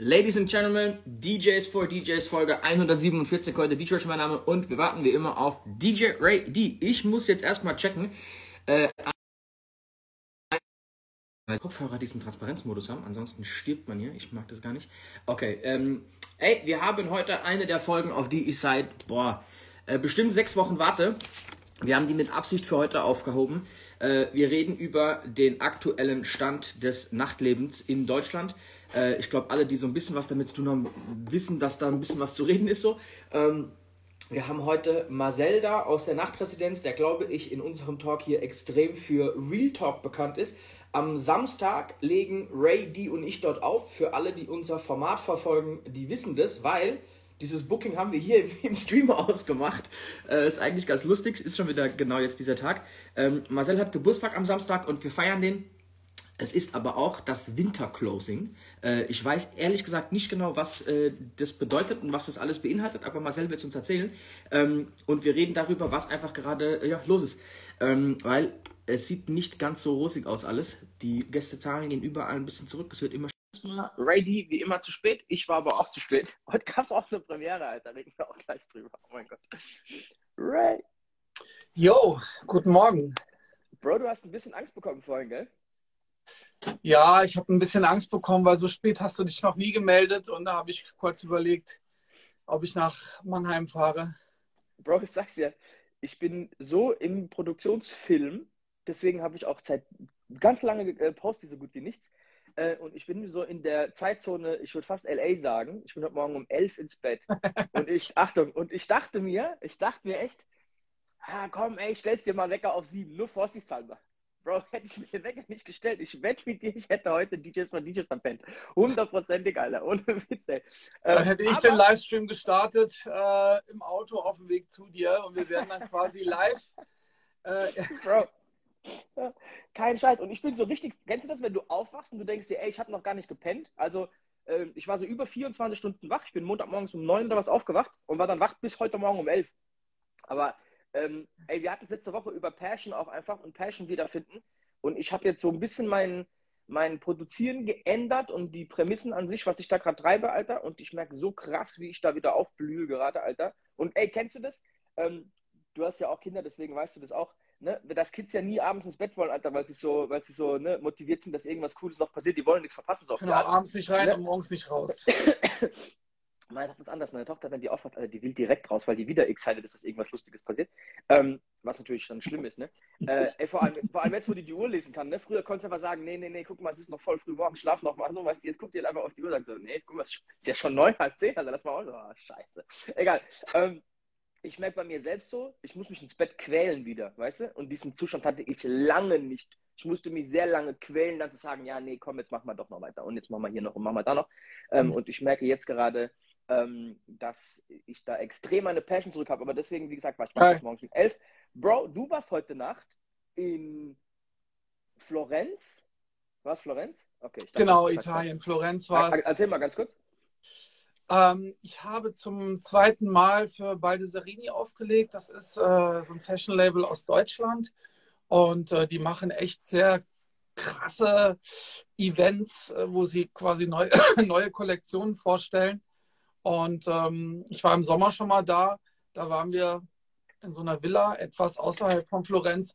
Ladies and Gentlemen, DJs for DJs Folge 147 heute. DJ ist mein Name und wir warten wie immer auf DJ Ray D. Ich muss jetzt erstmal checken. Äh, Kopfhörer diesen Transparenzmodus haben, ansonsten stirbt man hier. Ich mag das gar nicht. Okay, ähm, ey, wir haben heute eine der Folgen, auf die ich seit, boah, äh, bestimmt sechs Wochen warte. Wir haben die mit Absicht für heute aufgehoben. Äh, wir reden über den aktuellen Stand des Nachtlebens in Deutschland. Äh, ich glaube, alle, die so ein bisschen was damit zu tun haben, wissen, dass da ein bisschen was zu reden ist so. Ähm, wir haben heute Marcel da aus der Nachtresidenz, der glaube ich in unserem Talk hier extrem für Real Talk bekannt ist. Am Samstag legen Ray, die und ich dort auf. Für alle, die unser Format verfolgen, die wissen das, weil dieses Booking haben wir hier im, im Stream ausgemacht. Äh, ist eigentlich ganz lustig, ist schon wieder genau jetzt dieser Tag. Ähm, Marcel hat Geburtstag am Samstag und wir feiern den es ist aber auch das Winterclosing. Äh, ich weiß ehrlich gesagt nicht genau, was äh, das bedeutet und was das alles beinhaltet, aber Marcel wird es uns erzählen. Ähm, und wir reden darüber, was einfach gerade ja, los ist. Ähm, weil es sieht nicht ganz so rosig aus alles. Die Gästezahlen gehen überall ein bisschen zurück. Es wird immer Ready, wie immer zu spät. Ich war aber auch zu spät. Heute gab es auch eine Premiere, Alter. Reden wir auch gleich drüber. Oh mein Gott. Ray. Yo, guten Morgen. Bro, du hast ein bisschen Angst bekommen vorhin, gell? Ja, ich habe ein bisschen Angst bekommen, weil so spät hast du dich noch nie gemeldet und da habe ich kurz überlegt, ob ich nach Mannheim fahre. Bro, ich sag's dir, ich bin so im Produktionsfilm, deswegen habe ich auch seit ganz lange äh, poste so gut wie nichts. Äh, und ich bin so in der Zeitzone, ich würde fast LA sagen. Ich bin heute Morgen um elf ins Bett. und ich, Achtung, und ich dachte mir, ich dachte mir echt, ah, komm, ey, stell's dir mal Wecker auf sieben, nur vorsichtshalber. Bro, hätte ich mir den Wecker nicht gestellt, ich wette mit dir, ich hätte heute DJs von DJs verpennt. Hundertprozentig, Alter, ohne Witz, ey. Dann hätte ich den Livestream gestartet äh, im Auto auf dem Weg zu dir und wir wären dann quasi live. Äh, Bro, kein Scheiß. Und ich bin so richtig, kennst du das, wenn du aufwachst und du denkst dir, ey, ich habe noch gar nicht gepennt? Also, äh, ich war so über 24 Stunden wach. Ich bin Montagmorgens um 9 oder was aufgewacht und war dann wach bis heute Morgen um 11. Aber ähm, ey, wir hatten letzte Woche über Passion auch einfach und Passion wiederfinden. Und ich habe jetzt so ein bisschen mein, mein Produzieren geändert und die Prämissen an sich, was ich da gerade treibe, Alter. Und ich merke so krass, wie ich da wieder aufblühe gerade, Alter. Und ey, kennst du das? Ähm, du hast ja auch Kinder, deswegen weißt du das auch. Ne? Dass Kids ja nie abends ins Bett wollen, Alter, weil sie so, weil sie so ne, motiviert sind, dass irgendwas Cooles noch passiert. Die wollen nichts verpassen. So genau, abends nicht rein ne? und morgens nicht raus. Meine Tochter ist anders. Meine Tochter, wenn die aufwacht, also die will direkt raus, weil die wieder excited ist, dass irgendwas Lustiges passiert. Ähm, was natürlich dann schlimm ist, ne? Äh, ey, vor, allem, vor allem jetzt, wo die die Uhr lesen kann, ne? Früher konntest du einfach sagen, nee, nee, nee, guck mal, es ist noch voll früh morgen, schlaf noch mal. So, weißt du, jetzt guckt ihr einfach auf die Uhr und sagt so, nee, guck mal, es ist ja schon neun, halb zehn, also lass mal auch so, oh, scheiße. Egal. Ähm, ich merke bei mir selbst so, ich muss mich ins Bett quälen wieder, weißt du? Und diesen Zustand hatte ich lange nicht. Ich musste mich sehr lange quälen, dann zu sagen, ja, nee, komm, jetzt machen wir doch noch weiter und jetzt machen wir hier noch und machen wir da noch. Ähm, mhm. Und ich merke jetzt gerade, ähm, dass ich da extrem meine Passion zurück habe. Aber deswegen, wie gesagt, war ich morgens morgens um elf. Bro, du warst heute Nacht in Florenz. Was, Florenz? Okay. Dachte, genau, Italien. Florenz war es. Erzähl mal ganz kurz. Ähm, ich habe zum zweiten Mal für Baldesarini aufgelegt. Das ist äh, so ein Fashion-Label aus Deutschland. Und äh, die machen echt sehr krasse Events, äh, wo sie quasi neu, neue Kollektionen vorstellen. Und ähm, ich war im Sommer schon mal da. Da waren wir in so einer Villa etwas außerhalb von Florenz.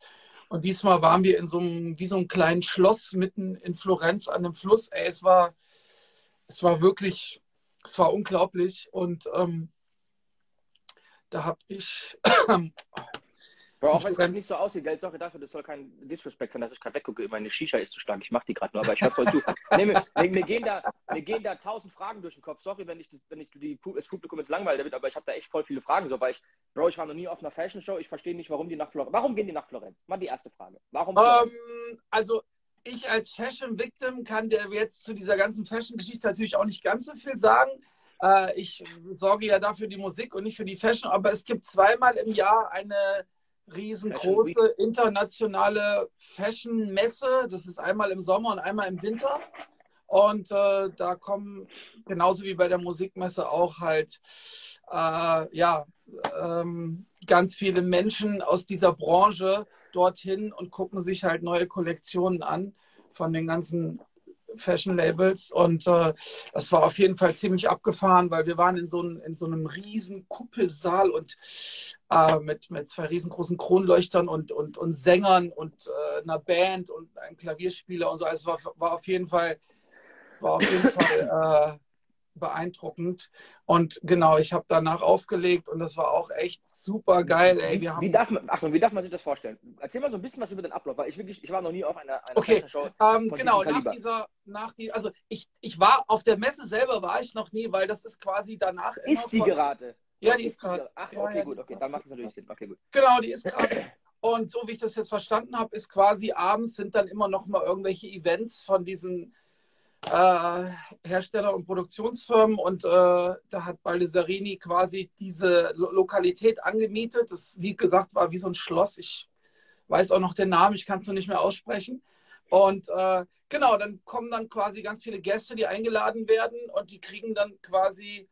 Und diesmal waren wir in so einem, wie so einem kleinen Schloss mitten in Florenz an dem Fluss. Ey, es war, es war wirklich, es war unglaublich. Und ähm, da habe ich, Aber auch wenn es gerade nicht so aussieht, Geld, sorry dafür, das soll kein Disrespect sein, dass ich gerade weggucke. Meine Shisha ist zu stark. Ich mache die gerade nur, aber ich höre voll zu. nee, mir, mir, gehen da, mir gehen da tausend Fragen durch den Kopf. Sorry, wenn ich, wenn ich die, das Publikum jetzt langweile damit, aber ich habe da echt voll viele Fragen. So, weil ich, Bro, ich war noch nie auf einer Fashion Show. Ich verstehe nicht, warum die nach Florenz. Warum gehen die nach Florenz? Mal die erste Frage. Warum? Um, ähm, also ich als Fashion Victim kann dir jetzt zu dieser ganzen Fashion-Geschichte natürlich auch nicht ganz so viel sagen. Äh, ich sorge ja dafür die Musik und nicht für die Fashion, aber es gibt zweimal im Jahr eine riesengroße internationale Fashion-Messe. Das ist einmal im Sommer und einmal im Winter. Und äh, da kommen genauso wie bei der Musikmesse auch halt äh, ja, ähm, ganz viele Menschen aus dieser Branche dorthin und gucken sich halt neue Kollektionen an von den ganzen Fashion Labels und äh, das war auf jeden Fall ziemlich abgefahren, weil wir waren in so, ein, in so einem riesen Kuppelsaal und äh, mit, mit zwei riesengroßen Kronleuchtern und, und, und Sängern und äh, einer Band und einem Klavierspieler und so. Also es war, war auf jeden Fall, war auf jeden Fall äh, beeindruckend. Und genau, ich habe danach aufgelegt und das war auch echt super geil. Ey. Wir haben wie, darf man, Achtung, wie darf man sich das vorstellen? Erzähl mal so ein bisschen was über den Ablauf, weil ich wirklich, ich war noch nie auf einer, einer okay. Show. Ähm, genau, nach dieser, nach die, also ich, ich war auf der Messe selber war ich noch nie, weil das ist quasi danach. Ist die von, gerade? Ja, die ist gerade. Ach, okay, ja, gut, okay, dann macht es natürlich Sinn. Okay, gut. Genau, die ist gerade. Und so wie ich das jetzt verstanden habe, ist quasi abends sind dann immer noch mal irgendwelche Events von diesen äh, Hersteller und Produktionsfirmen und äh, da hat Baldesarini quasi diese Lo Lokalität angemietet. Das, wie gesagt, war wie so ein Schloss. Ich weiß auch noch den Namen, ich kann es nur nicht mehr aussprechen. Und äh, genau, dann kommen dann quasi ganz viele Gäste, die eingeladen werden und die kriegen dann quasi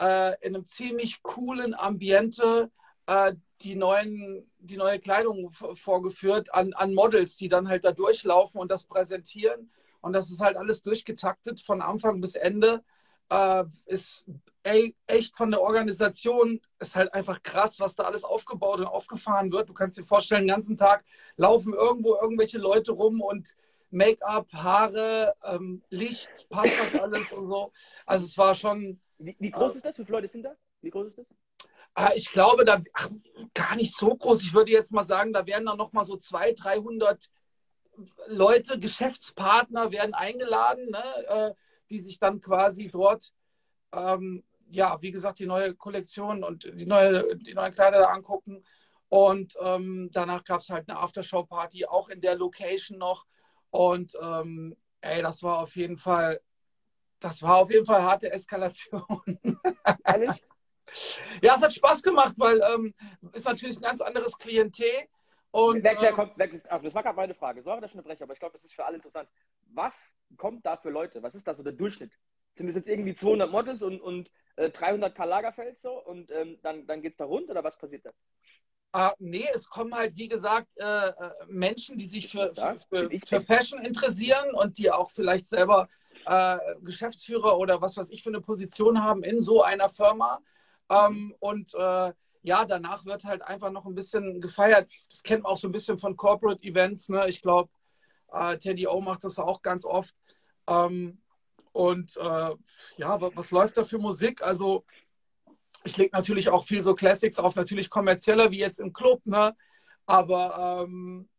äh, in einem ziemlich coolen Ambiente äh, die, neuen, die neue Kleidung vorgeführt an, an Models, die dann halt da durchlaufen und das präsentieren. Und das ist halt alles durchgetaktet von Anfang bis Ende. Äh, ist ey, echt von der Organisation ist halt einfach krass, was da alles aufgebaut und aufgefahren wird. Du kannst dir vorstellen, den ganzen Tag laufen irgendwo irgendwelche Leute rum und Make-up, Haare, ähm, Licht, passt das alles und so. Also es war schon. Wie, wie groß äh, ist das? Wie viele Leute sind da? Wie groß ist das? Äh, ich glaube, da ach, gar nicht so groß. Ich würde jetzt mal sagen, da werden dann noch mal so 200, 300 Leute, Geschäftspartner werden eingeladen, ne, äh, die sich dann quasi dort, ähm, ja, wie gesagt, die neue Kollektion und die, neue, die neuen Kleider da angucken. Und ähm, danach gab es halt eine Aftershow-Party, auch in der Location noch. Und ähm, ey, das war auf jeden Fall, das war auf jeden Fall harte Eskalation. Ehrlich? ja, es hat Spaß gemacht, weil ähm, ist natürlich ein ganz anderes Klientel. Und, wer, wer ähm, kommt, wer, das war gerade meine Frage. Sorry, dass ich unterbreche, aber ich glaube, das ist für alle interessant. Was kommt da für Leute? Was ist da so der Durchschnitt? Sind es jetzt irgendwie 200 Models und, und äh, 300 Karl Lagerfeld so und ähm, dann, dann geht es da rund oder was passiert da? Ah, nee, es kommen halt, wie gesagt, äh, äh Menschen, die sich für, für, für, für, Fashion interessieren und die auch vielleicht selber äh, Geschäftsführer oder was weiß ich für eine Position haben in so einer Firma. Ähm, und äh, ja, danach wird halt einfach noch ein bisschen gefeiert. Das kennt man auch so ein bisschen von Corporate Events. Ne? Ich glaube, äh, Teddy O macht das auch ganz oft. Ähm, und äh, ja, was, was, läuft da für Musik? Also, ich lege natürlich auch viel so Classics auf, natürlich kommerzieller wie jetzt im Club, ne? Aber ähm,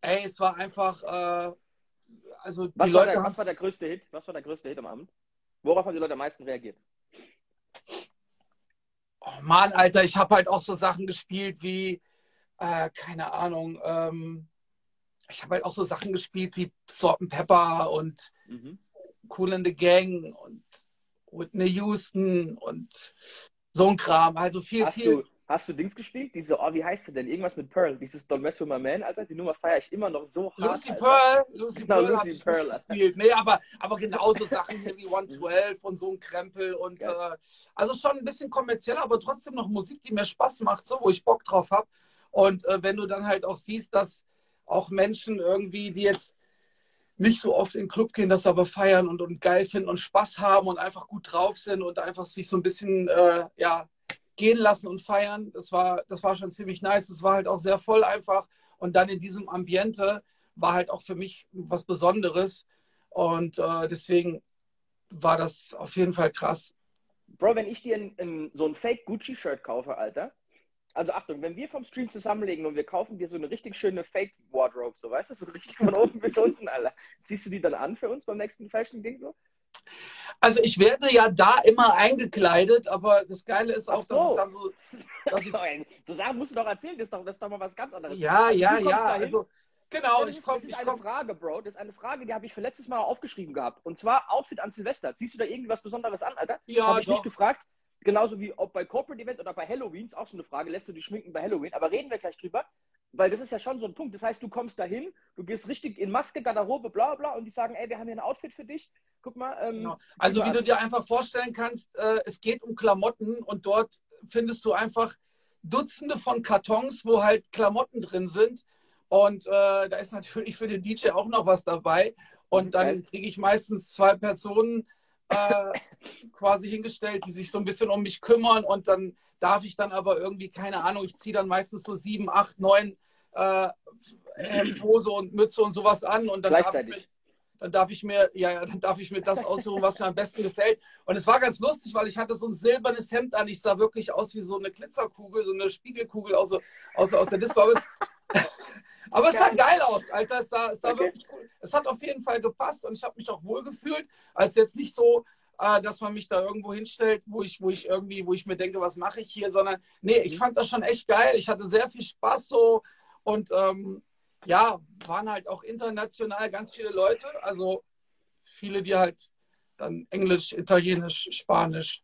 ey, es war einfach, äh, also die was Leute. War der, was war der größte Hit? Was war der größte Hit am Abend? Worauf haben die Leute am meisten reagiert? Oh Mann, Alter, ich habe halt auch so Sachen gespielt wie, äh, keine Ahnung, ähm, ich habe halt auch so Sachen gespielt wie Salt Pepper und mhm. Cool in the Gang und Whitney Houston und so ein Kram. Also viel, hast viel. Du, hast du Dings gespielt? Diese, oh, wie heißt sie denn? Irgendwas mit Pearl. Dieses Don't Mess With My Man, Alter. Die Nummer feiere ich immer noch so hart. Lucy Alter. Pearl. Lucy genau, Pearl Lucy Pearl, gespielt. Nee, aber, aber genauso Sachen wie 112 und so ein Krempel. Und äh, also schon ein bisschen kommerzieller, aber trotzdem noch Musik, die mir Spaß macht, so, wo ich Bock drauf habe. Und äh, wenn du dann halt auch siehst, dass auch Menschen irgendwie, die jetzt nicht so oft in den Club gehen, das aber feiern und, und geil finden und Spaß haben und einfach gut drauf sind und einfach sich so ein bisschen äh, ja, gehen lassen und feiern. Das war, das war schon ziemlich nice. Es war halt auch sehr voll einfach. Und dann in diesem Ambiente war halt auch für mich was Besonderes. Und äh, deswegen war das auf jeden Fall krass. Bro, wenn ich dir in, in so ein Fake Gucci-Shirt kaufe, Alter, also Achtung, wenn wir vom Stream zusammenlegen und wir kaufen dir so eine richtig schöne Fake-Wardrobe, so weißt du, so richtig von oben bis unten, Alter, ziehst du die dann an für uns beim nächsten Fashion-Ding so? Also ich werde ja da immer eingekleidet, aber das Geile ist auch, so. dass ich dann so. Ich, so Sachen musst du doch erzählen, das ist doch, das ist doch mal was ganz anderes. Ja, also, ja, ja. Also, genau, das ist, komm, das ist eine komm. Frage, Bro. Das ist eine Frage, die habe ich für letztes Mal aufgeschrieben gehabt. Und zwar Outfit an Silvester. Ziehst du da irgendwas Besonderes an, Alter? Ja, habe ich doch. nicht gefragt. Genauso wie ob bei Corporate Event oder bei Halloween, ist auch so eine Frage, lässt du die schminken bei Halloween? Aber reden wir gleich drüber, weil das ist ja schon so ein Punkt. Das heißt, du kommst dahin, du gehst richtig in Maske, Garderobe, bla bla, und die sagen, ey, wir haben hier ein Outfit für dich. Guck mal. Ähm, genau. Also, wie du dir einfach vorstellen kannst, äh, es geht um Klamotten und dort findest du einfach Dutzende von Kartons, wo halt Klamotten drin sind. Und äh, da ist natürlich für den DJ auch noch was dabei. Und Mhm, dann kriege ich meistens zwei Personen äh, quasi hingestellt, die sich so ein bisschen um mich kümmern. Und dann darf ich dann aber irgendwie, keine Ahnung, ich ziehe dann meistens so sieben, acht, neun äh, Hose und Mütze und sowas an. Und dann darf, ich Gleichzeitig. mir, dann darf ich mir, ja, ja, dann darf ich mir das aussuchen, was mir am besten gefällt. Und es war ganz lustig, weil ich hatte so ein silbernes Hemd an. Ich sah wirklich aus wie so eine Glitzerkugel, so eine Spiegelkugel aus, aus, aus der Disco. Aber es, aber es sah geil aus, Alter. Es sah, es sah Okay. wirklich cool. Es hat auf jeden Fall gepasst und ich habe mich auch wohl gefühlt. Also jetzt nicht so, äh, dass man mich da irgendwo hinstellt, wo ich, wo ich irgendwie, wo ich mir denke, was mache ich hier, sondern nee, ich fand das schon echt geil. Ich hatte sehr viel Spaß so und ähm, ja, waren halt auch international ganz viele Leute. Also viele, die halt dann Englisch, Italienisch, Spanisch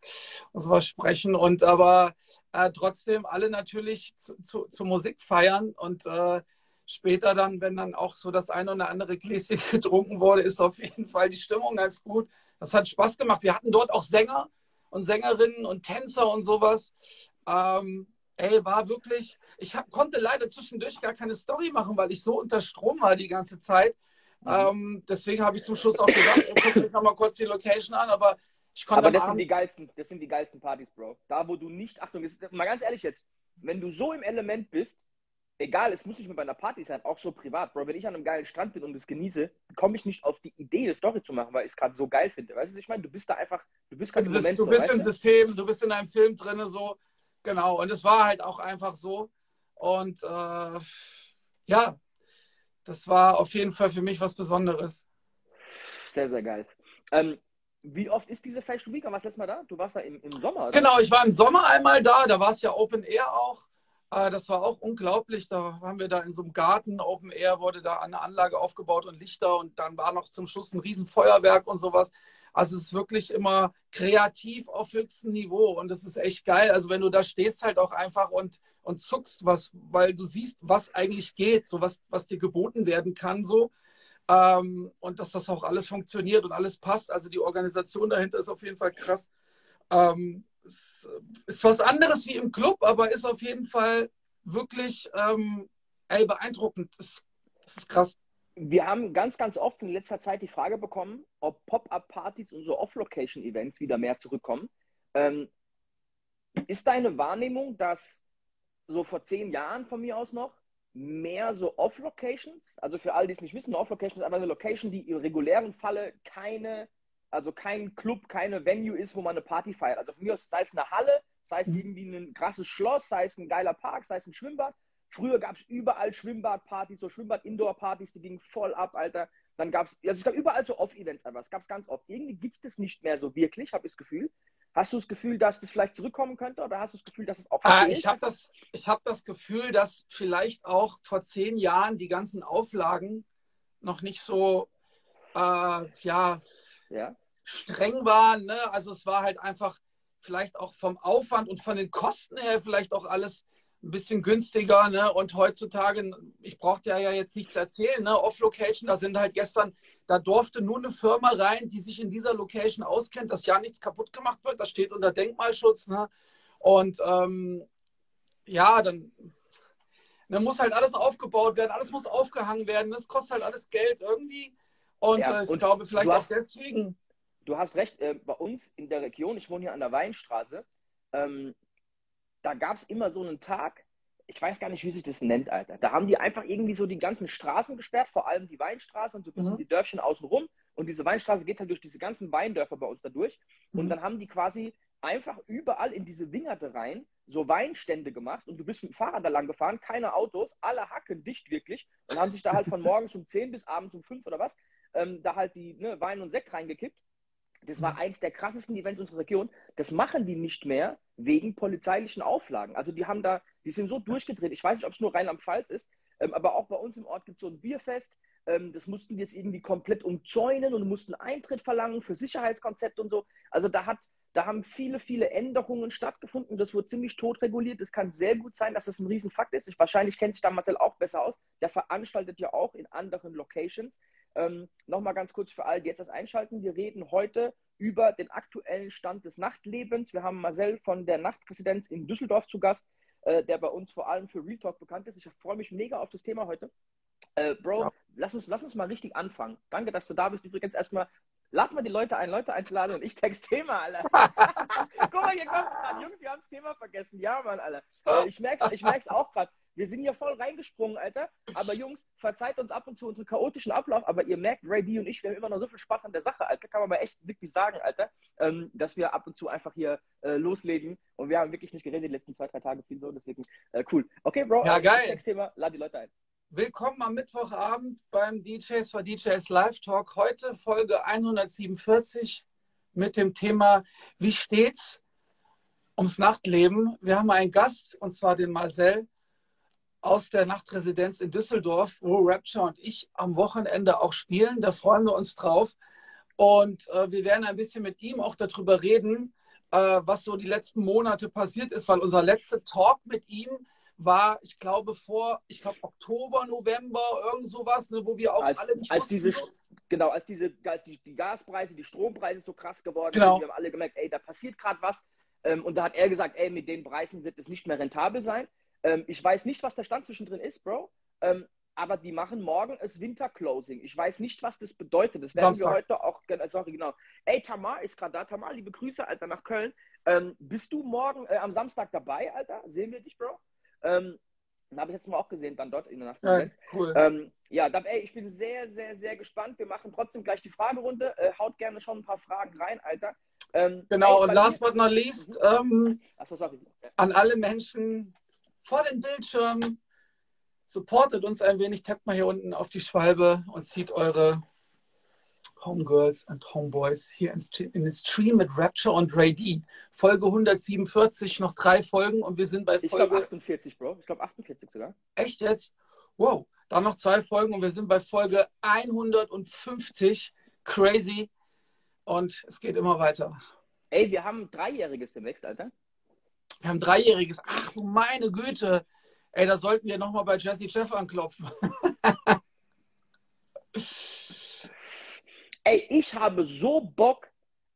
und sowas sprechen. Und aber äh, trotzdem alle natürlich zu, zu, zu Musik feiern und äh, später dann, wenn dann auch so das eine oder andere Gläschen getrunken wurde, ist auf jeden Fall die Stimmung ganz gut. Das hat Spaß gemacht. Wir hatten dort auch Sänger und Sängerinnen und Tänzer und sowas. Ähm, ey, war wirklich, ich hab, konnte leider zwischendurch gar keine Story machen, weil ich so unter Strom war die ganze Zeit. Mhm. Ähm, deswegen habe ich zum Schluss auch gesagt, ey, guck mir nochmal kurz die Location an, aber ich konnte Aber das sind die geilsten, das sind die geilsten Partys, Bro. Da, wo du nicht, Achtung, ist, mal ganz ehrlich jetzt, wenn du so im Element bist, egal, es muss nicht mehr bei einer Party sein, auch so privat, Bro, wenn ich an einem geilen Strand bin und das genieße, komme ich nicht auf die Idee, eine Story zu machen, weil ich es gerade so geil finde. Weißt du, ich meine? Du bist da einfach, du bist gerade im Moment du so, bist im? System, du bist in einem Film drin, so. Genau. Und es war halt auch einfach so. Und äh, ja, das war auf jeden Fall für mich was Besonderes. Sehr, sehr geil. Ähm, wie oft ist diese Fashion Week? Wann warst du letztes Mal da? Du warst da im, im Sommer, oder? Genau, ich war im Sommer einmal da, da war es ja Open Air auch. Äh, das war auch unglaublich. Da waren wir da in so einem Garten, Open Air wurde da eine Anlage aufgebaut und Lichter und dann war noch zum Schluss ein Riesenfeuerwerk und sowas. Also es ist wirklich immer kreativ auf höchstem Niveau und das ist echt geil. Also wenn du da stehst halt auch einfach und, und zuckst was, weil du siehst, was eigentlich geht, so was, was dir geboten werden kann, so. Ähm, und dass das auch alles funktioniert und alles passt. Also die Organisation dahinter ist auf jeden Fall krass. Ähm, es ist was anderes wie im Club, aber ist auf jeden Fall wirklich ähm, ey, beeindruckend. Das, ist- das ist krass. Wir haben ganz, ganz oft in letzter Zeit die Frage bekommen, ob Pop-Up-Partys und so Off-Location-Events wieder mehr zurückkommen. Ähm, ist deine Wahrnehmung, dass so vor zehn Jahren von mir aus noch mehr so Off-Locations, also für alle, die es nicht wissen, Off-Location ist einfach eine Location, die im regulären Falle keine, also kein Club, keine Venue ist, wo man eine Party feiert. Also von mir aus, sei es eine Halle, sei es Mhm. irgendwie ein krasses Schloss, sei es ein geiler Park, sei es ein Schwimmbad. Früher gab es überall Schwimmbadpartys, so Schwimmbad-Indoor-Partys, die gingen voll ab, Alter. Dann gab es, also es gab überall so Off-Events einfach. Es gab es ganz oft. Irgendwie gibt es das nicht mehr so wirklich, habe ich das Gefühl. Hast du das Gefühl, dass das vielleicht zurückkommen könnte oder hast du das Gefühl, dass es auch Ah, ich habe das, ich hab das Gefühl, dass vielleicht auch vor zehn Jahren die ganzen Auflagen noch nicht so äh, ja, Ja. streng waren. Ne? Also es war halt einfach vielleicht auch vom Aufwand und von den Kosten her vielleicht auch alles ein bisschen günstiger. Ne? Und heutzutage, ich brauchte ja jetzt nichts erzählen, ne? Off-Location, da sind halt gestern, da durfte nur eine Firma rein, die sich in dieser Location auskennt, dass ja nichts kaputt gemacht wird. Das steht unter Denkmalschutz. Ne? Und ähm, ja, dann, dann muss halt alles aufgebaut werden, alles muss aufgehangen werden. Das kostet halt alles Geld irgendwie. Und Ja, äh, ich und glaube, vielleicht du auch hast- deswegen. Du hast recht, äh, bei uns in der Region, ich wohne hier an der Weinstraße, ähm, da gab es immer so einen Tag, ich weiß gar nicht, wie sich das nennt, Alter. Da haben die einfach irgendwie so die ganzen Straßen gesperrt, vor allem die Weinstraße und so ein bisschen Mhm. die Dörfchen außenrum. Und diese Weinstraße geht halt durch diese ganzen Weindörfer bei uns da durch. Und Mhm. dann haben die quasi einfach überall in diese Wingerte rein so Weinstände gemacht und du bist mit dem Fahrrad da lang gefahren, keine Autos, alle hacken dicht wirklich und haben sich da halt von morgens um 10 bis abends um 5 oder was, ähm, da halt die ne, Wein und Sekt reingekippt. Das war Mhm. eins der krassesten Events unserer Region. Das machen die nicht mehr wegen polizeilichen Auflagen. Also die haben da, die sind so durchgedreht. Ich weiß nicht, ob es nur Rheinland-Pfalz ist, ähm, aber auch bei uns im Ort gibt es so ein Bierfest. Ähm, das mussten die jetzt irgendwie komplett umzäunen und mussten Eintritt verlangen für Sicherheitskonzept und so. Also da hat, da haben viele, viele Änderungen stattgefunden. Das wurde ziemlich tot reguliert. Es kann sehr gut sein, dass das ein Riesenfakt ist. Ich, wahrscheinlich kennt sich da Marcel auch besser aus. Der veranstaltet ja auch in anderen Locations. Ähm, Nochmal ganz kurz für alle, die jetzt das einschalten. Wir reden heute über den aktuellen Stand des Nachtlebens. Wir haben Marcel von der Nachtresidenz in Düsseldorf zu Gast, äh, der bei uns vor allem für Real Talk bekannt ist. Ich freue mich mega auf das Thema heute. Äh, Bro, Ja. lass, uns, lass uns mal richtig anfangen. Danke, dass du da bist. Übrigens erstmal, lad mal die Leute ein, Leute einzuladen und ich text Thema, Alter. Guck mal, hier kommt's gerade. Jungs, wir haben das Thema vergessen. Ja, Mann, Alter. Äh, ich merk's, ich merk's auch gerade. Wir sind hier voll reingesprungen, Alter. Aber Jungs, verzeiht uns ab und zu unseren chaotischen Ablauf. Aber ihr merkt, Ray D und ich, wir haben immer noch so viel Spaß an der Sache, Alter. Kann man mal echt wirklich sagen, Alter. Ähm, dass wir ab und zu einfach hier äh, loslegen. Und wir haben wirklich nicht geredet die letzten zwei, drei Tage viel so. Deswegen äh, cool. Okay, Bro. Ja, äh, geil. Textthema, lad die Leute ein. Willkommen am Mittwochabend beim DJs for DJs Live Talk. Heute Folge 147 mit dem Thema Wie steht's ums Nachtleben? Wir haben einen Gast und zwar den Marcel aus der Nachtresidenz in Düsseldorf, wo Rapture und ich am Wochenende auch spielen. Da freuen wir uns drauf. Und äh, wir werden ein bisschen mit ihm auch darüber reden, äh, was so die letzten Monate passiert ist, weil unser letzter Talk mit ihm war, ich glaube, vor, ich glaube, Oktober, November, irgend sowas, ne, wo wir auch als, alle nicht als wussten, diese, so- genau, als diese, als die, die Gaspreise, die Strompreise so krass geworden Genau. sind, wir haben alle gemerkt, ey, da passiert gerade was. Ähm, und da hat er gesagt, ey, mit den Preisen wird es nicht mehr rentabel sein. Ähm, ich weiß nicht, was der Stand zwischendrin ist, Bro. Ähm, aber die machen morgen das Winterclosing. Ich weiß nicht, was das bedeutet. Das werden wir Samstag. heute auch, äh, sorry, genau. Ey, Tamar ist gerade da. Tamar, liebe Grüße, Alter, nach Köln. Ähm, bist du morgen äh, am Samstag dabei, Alter? Sehen wir dich, Bro? Ähm, dann habe ich jetzt mal auch gesehen, dann dort in der ja, Nacht. cool. Ähm, ja, dann, ey, ich bin sehr, sehr, sehr gespannt. Wir machen trotzdem gleich die Fragerunde. Äh, haut gerne schon ein paar Fragen rein, Alter. Ähm, genau, ey, und last but not least, ähm, Achso, sorry. Ja. an alle Menschen vor den Bildschirmen, supportet uns ein wenig, tappt mal hier unten auf die Schwalbe und zieht eure Homegirls und Homeboys hier in den Stream mit Rapture und Ray D. Folge 147, noch drei Folgen und wir sind bei Ich glaube Folge. 48, Bro. Ich glaube 48 sogar. Echt jetzt? Wow, dann noch zwei Folgen und wir sind bei Folge 150. Crazy. Und es geht immer weiter. Ey, wir haben ein Dreijähriges demnächst, Alter. Wir haben ein Dreijähriges. Ach du meine Güte. Ey, da sollten wir nochmal bei Jesse Jeff anklopfen. Ey, ich habe so Bock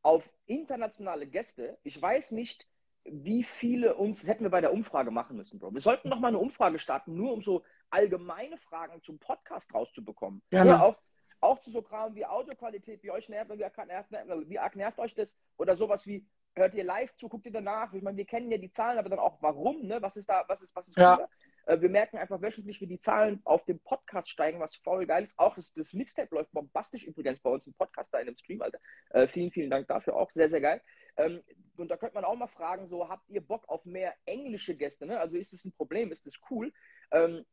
auf internationale Gäste. Ich weiß nicht, wie viele uns, das hätten wir bei der Umfrage machen müssen, Bro. Wir sollten noch mal eine Umfrage starten, nur um so allgemeine Fragen zum Podcast rauszubekommen. Gerne. Oder auch, auch zu so Kram wie Audioqualität, wie euch nervt, wie arg nervt, wie arg nervt euch das? Oder sowas wie, hört ihr live zu, guckt ihr danach? Ich meine, wir kennen ja die Zahlen, aber dann auch warum, ne? Was ist da, was ist, was ist Ja. cooler? Äh, Wir merken einfach wöchentlich, wie die Zahlen auf dem Podcast steigen, was voll geil ist. Auch das, das Mixtape läuft bombastisch übrigens bei uns im Podcast da in dem Stream, Alter. Äh, vielen, vielen Dank dafür auch. Sehr, sehr geil. Ähm, und da könnte man auch mal fragen, so, habt ihr Bock auf mehr englische Gäste? Ne? Also ist es ein Problem? Ist das cool? Ähm,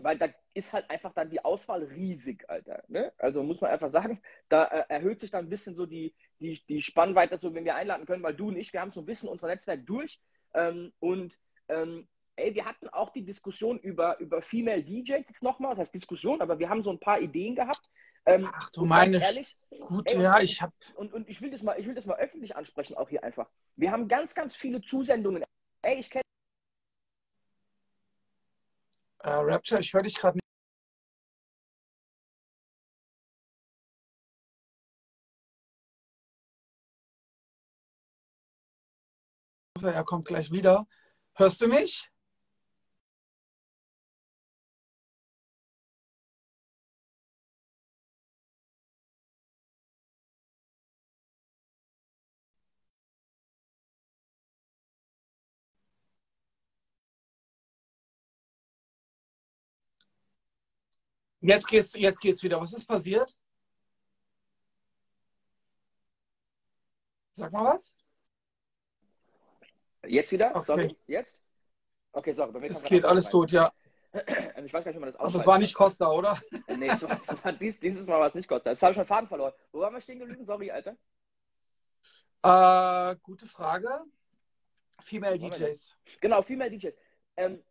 weil da ist halt einfach dann die Auswahl riesig, Alter. Ne? Also muss man einfach sagen, da äh, erhöht sich dann ein bisschen so die, die, die Spannweite, so wenn wir einladen können, weil du und ich, wir haben so ein bisschen unser Netzwerk durch. Ähm, und ähm, ey, wir hatten auch die Diskussion über, über Female DJs jetzt nochmal, das heißt Diskussion, aber wir haben so ein paar Ideen gehabt. Ähm, Ach du meine ehrlich, Gut, Ey, ja, ich habe und, und ich will das mal, ich will das mal öffentlich ansprechen, auch hier einfach. Wir haben ganz, ganz viele Zusendungen. Ey, ich kenne äh, Rapture, ich höre dich gerade nicht. Ich hoffe, Er kommt gleich wieder. Hörst du mich? Jetzt geht's, jetzt geht's wieder. Was ist passiert? Sag mal was. jetzt wieder, Okay. sorry, jetzt? Okay, sorry, bei mir Es geht alles rein. gut, ja. Ich weiß gar nicht, wie man das Aber es war nicht Costa, oder? Nee, es war, es war dies, dieses Mal war es nicht Costa. Jetzt habe ich meinen Faden verloren. Wo waren wir stehen geblieben? Sorry, Alter. Äh, gute Frage. Female DJs. Genau, Female DJs. Ähm,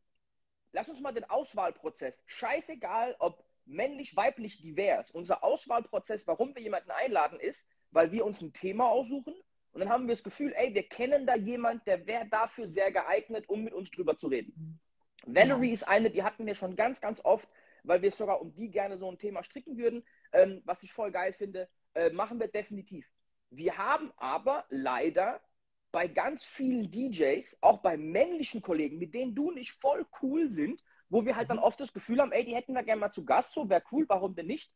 lass uns mal den Auswahlprozess. Scheißegal, ob männlich, weiblich, divers. Unser Auswahlprozess, warum wir jemanden einladen, ist, weil wir uns ein Thema aussuchen und dann haben wir das Gefühl, ey, wir kennen da jemand, der wäre dafür sehr geeignet, um mit uns drüber zu reden. Valerie ist eine, die hatten wir schon ganz, ganz oft, weil wir sogar um die gerne so ein Thema stricken würden, ähm, was ich voll geil finde, äh, machen wir definitiv. Wir haben aber leider bei ganz vielen DJs, auch bei männlichen Kollegen, mit denen du nicht voll cool sind, wo wir halt dann oft das Gefühl haben, ey, die hätten wir gerne mal zu Gast, so wäre cool, warum denn nicht?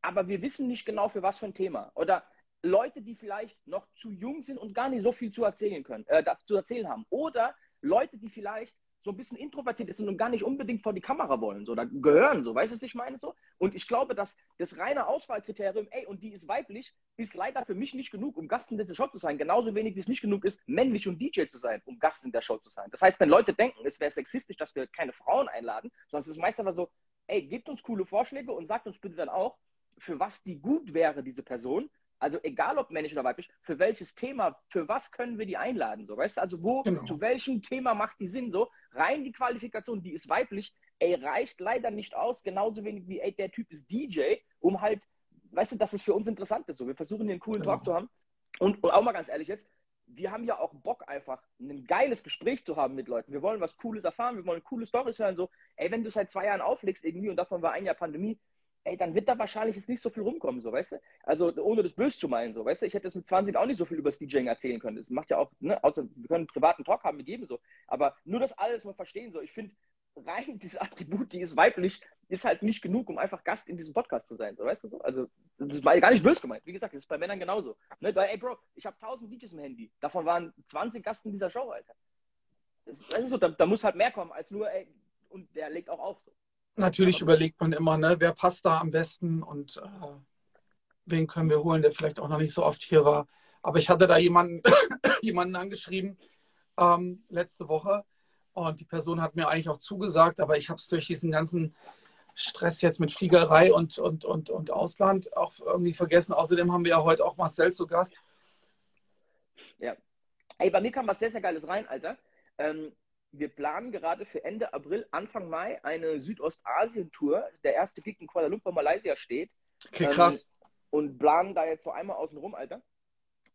Aber wir wissen nicht genau für was für ein Thema. Oder Leute, die vielleicht noch zu jung sind und gar nicht so viel zu erzählen können, äh, zu erzählen haben. Oder Leute, die vielleicht so ein bisschen introvertiert sind und gar nicht unbedingt vor die Kamera wollen, so, da gehören, so, weißt du, was ich meine, so? Und ich glaube, dass das reine Auswahlkriterium, ey, und die ist weiblich, ist leider für mich nicht genug, um Gast in dieser Show zu sein, genauso wenig wie es nicht genug ist, männlich und DJ zu sein, um Gast in der Show zu sein. Das heißt, wenn Leute denken, es wäre sexistisch, dass wir keine Frauen einladen, es ist meist aber so, ey, gebt uns coole Vorschläge und sagt uns bitte dann auch, für was die gut wäre, diese Person, also egal ob männlich oder weiblich, für welches Thema, für was können wir die einladen? So, weißt du, also wo, genau. zu welchem Thema macht die Sinn? So, rein die Qualifikation, die ist weiblich, ey, reicht leider nicht aus, genauso wenig wie, ey, der Typ ist DJ, um halt, weißt du, dass es für uns interessant ist. So, wir versuchen den coolen genau. Talk zu haben. Und, und auch mal ganz ehrlich jetzt, wir haben ja auch Bock einfach, ein geiles Gespräch zu haben mit Leuten. Wir wollen was Cooles erfahren, wir wollen coole Stories hören. So, ey, wenn du seit zwei Jahren auflegst irgendwie und davon war ein Jahr Pandemie, ey, dann wird da wahrscheinlich jetzt nicht so viel rumkommen, so, weißt du? Also, ohne das böse zu meinen, so, weißt du? Ich hätte jetzt mit 20 auch nicht so viel über das DJing erzählen können. Das macht ja auch, ne, außer wir können einen privaten Talk haben mit jedem so. Aber nur das alles mal verstehen, so. Ich finde, rein dieses Attribut, die ist weiblich, ist halt nicht genug, um einfach Gast in diesem Podcast zu sein, so, weißt du so? Also, das war gar nicht böse gemeint. Wie gesagt, das ist bei Männern genauso. Ne? Weil, ey, Bro, ich habe 1000 DJs im Handy. Davon waren 20 Gast in dieser Show, Alter. Das, das ist so, da, da muss halt mehr kommen als nur, ey, und der legt auch auf, so. Natürlich überlegt man immer, ne, wer passt da am besten und äh, wen können wir holen, der vielleicht auch noch nicht so oft hier war. Aber ich hatte da jemanden, jemanden angeschrieben ähm, letzte Woche und die Person hat mir eigentlich auch zugesagt, aber ich habe es durch diesen ganzen Stress jetzt mit Fliegerei und, und, und, und Ausland auch irgendwie vergessen. Außerdem haben wir ja heute auch Marcel zu Gast. Ja. Ey, bei mir kam was sehr, sehr Geiles rein, Alter. Ähm, wir planen gerade für Ende April, Anfang Mai eine Südostasien-Tour. Der erste Gig in Kuala Lumpur, Malaysia steht. Okay, krass. Ähm, und planen da jetzt so einmal außen rum, Alter.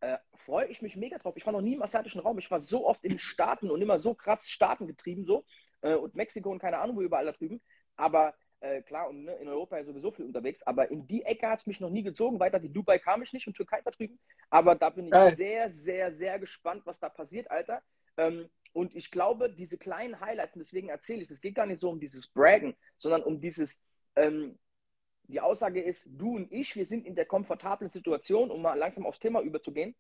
Äh, Freue ich mich mega drauf. Ich war noch nie im asiatischen Raum. Ich war so oft in den Staaten und immer so krass Staaten getrieben so. Äh, und Mexiko und keine Ahnung, wo überall da drüben. Aber äh, klar, und ne, in Europa ja sowieso viel unterwegs. Aber in die Ecke hat es mich noch nie gezogen. Weiter wie Dubai kam ich nicht und Türkei da drüben. Aber da bin ich Geil. sehr, sehr, sehr gespannt, was da passiert, Alter. Ähm, und ich glaube, diese kleinen Highlights, und deswegen erzähle ich es, es geht gar nicht so um dieses Braggen, sondern um dieses, ähm, die Aussage ist, du und ich, wir sind in der komfortablen Situation, um mal langsam aufs Thema überzugehen,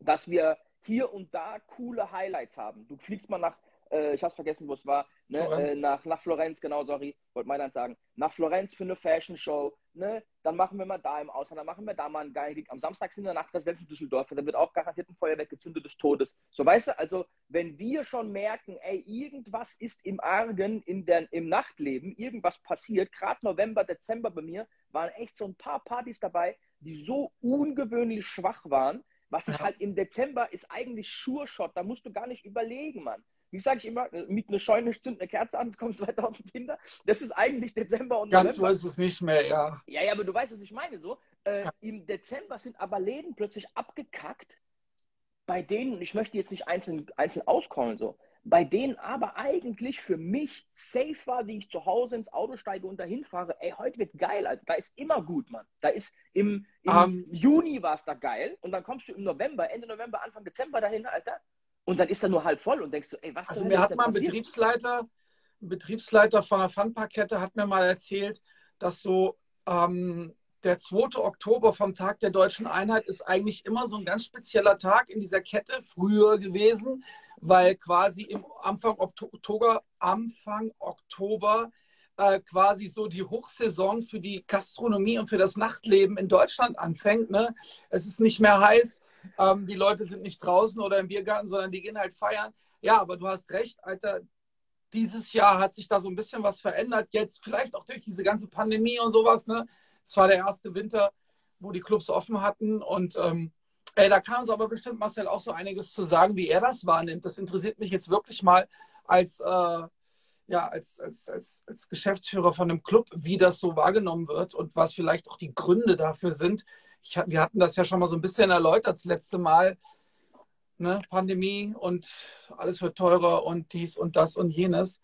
dass wir hier und da coole Highlights haben. Du fliegst mal nach äh, ich habe es vergessen, wo es war, ne? äh, nach, nach Florenz, genau, sorry, wollte Mailand sagen, nach Florenz für eine Fashion Show, ne? dann machen wir mal da im Ausland, dann machen wir da mal einen geilen Gig. Am Samstag sind wir nach Präsenz in Düsseldorf, da wird auch garantiert ein Feuerwerk gezündet des Todes. So, weißt du, also, wenn wir schon merken, ey, irgendwas ist im Argen in der, im Nachtleben, irgendwas passiert, gerade November, Dezember bei mir, waren echt so ein paar Partys dabei, die so ungewöhnlich schwach waren, was ich halt im Dezember ist eigentlich Sure Shot, da musst du gar nicht überlegen, Mann wie sage ich immer, mit einer Scheune zündet eine Kerze an, es kommen 2000 Kinder. Das ist eigentlich Dezember und Ganz November. so ist es nicht mehr, ja. Ja, ja, aber du weißt, was ich meine. So, äh, ja. Im Dezember sind aber Läden plötzlich abgekackt, bei denen, ich möchte jetzt nicht einzeln, einzeln auscallen, so, bei denen aber eigentlich für mich safe war, wie ich zu Hause ins Auto steige und dahin fahre. Ey, heute wird geil, Alter. Da ist immer gut, Mann. Da ist im, im um, ähm. Juni war es da geil und dann kommst du im November, Ende November, Anfang Dezember dahin, Alter. Und dann ist er nur halb voll und denkst du, ey, was Also mir hat mal ein Betriebsleiter, ein Betriebsleiter von der Funparkette hat mir mal erzählt, dass so ähm, der 2. Oktober vom Tag der deutschen Einheit ist eigentlich immer so ein ganz spezieller Tag in dieser Kette früher gewesen, weil quasi im Anfang Oktober, Anfang Oktober äh, quasi so die Hochsaison für die Gastronomie und für das Nachtleben in Deutschland anfängt. Ne? Es ist nicht mehr heiß, ähm, die Leute sind nicht draußen oder im Biergarten, sondern die gehen halt feiern. Ja, aber du hast recht, Alter. Dieses Jahr hat sich da so ein bisschen was verändert. Jetzt vielleicht auch durch diese ganze Pandemie und sowas. Ne? Es war der erste Winter, wo die Clubs offen hatten. Und ähm, ey, da kann uns aber bestimmt Marcel auch so einiges zu sagen, wie er das wahrnimmt. Das interessiert mich jetzt wirklich mal als, äh, ja, als, als, als, als Geschäftsführer von einem Club, wie das so wahrgenommen wird und was vielleicht auch die Gründe dafür sind, ich, wir hatten das ja schon mal so ein bisschen erläutert das letzte Mal. Ne? Pandemie und alles wird teurer und dies und das und jenes.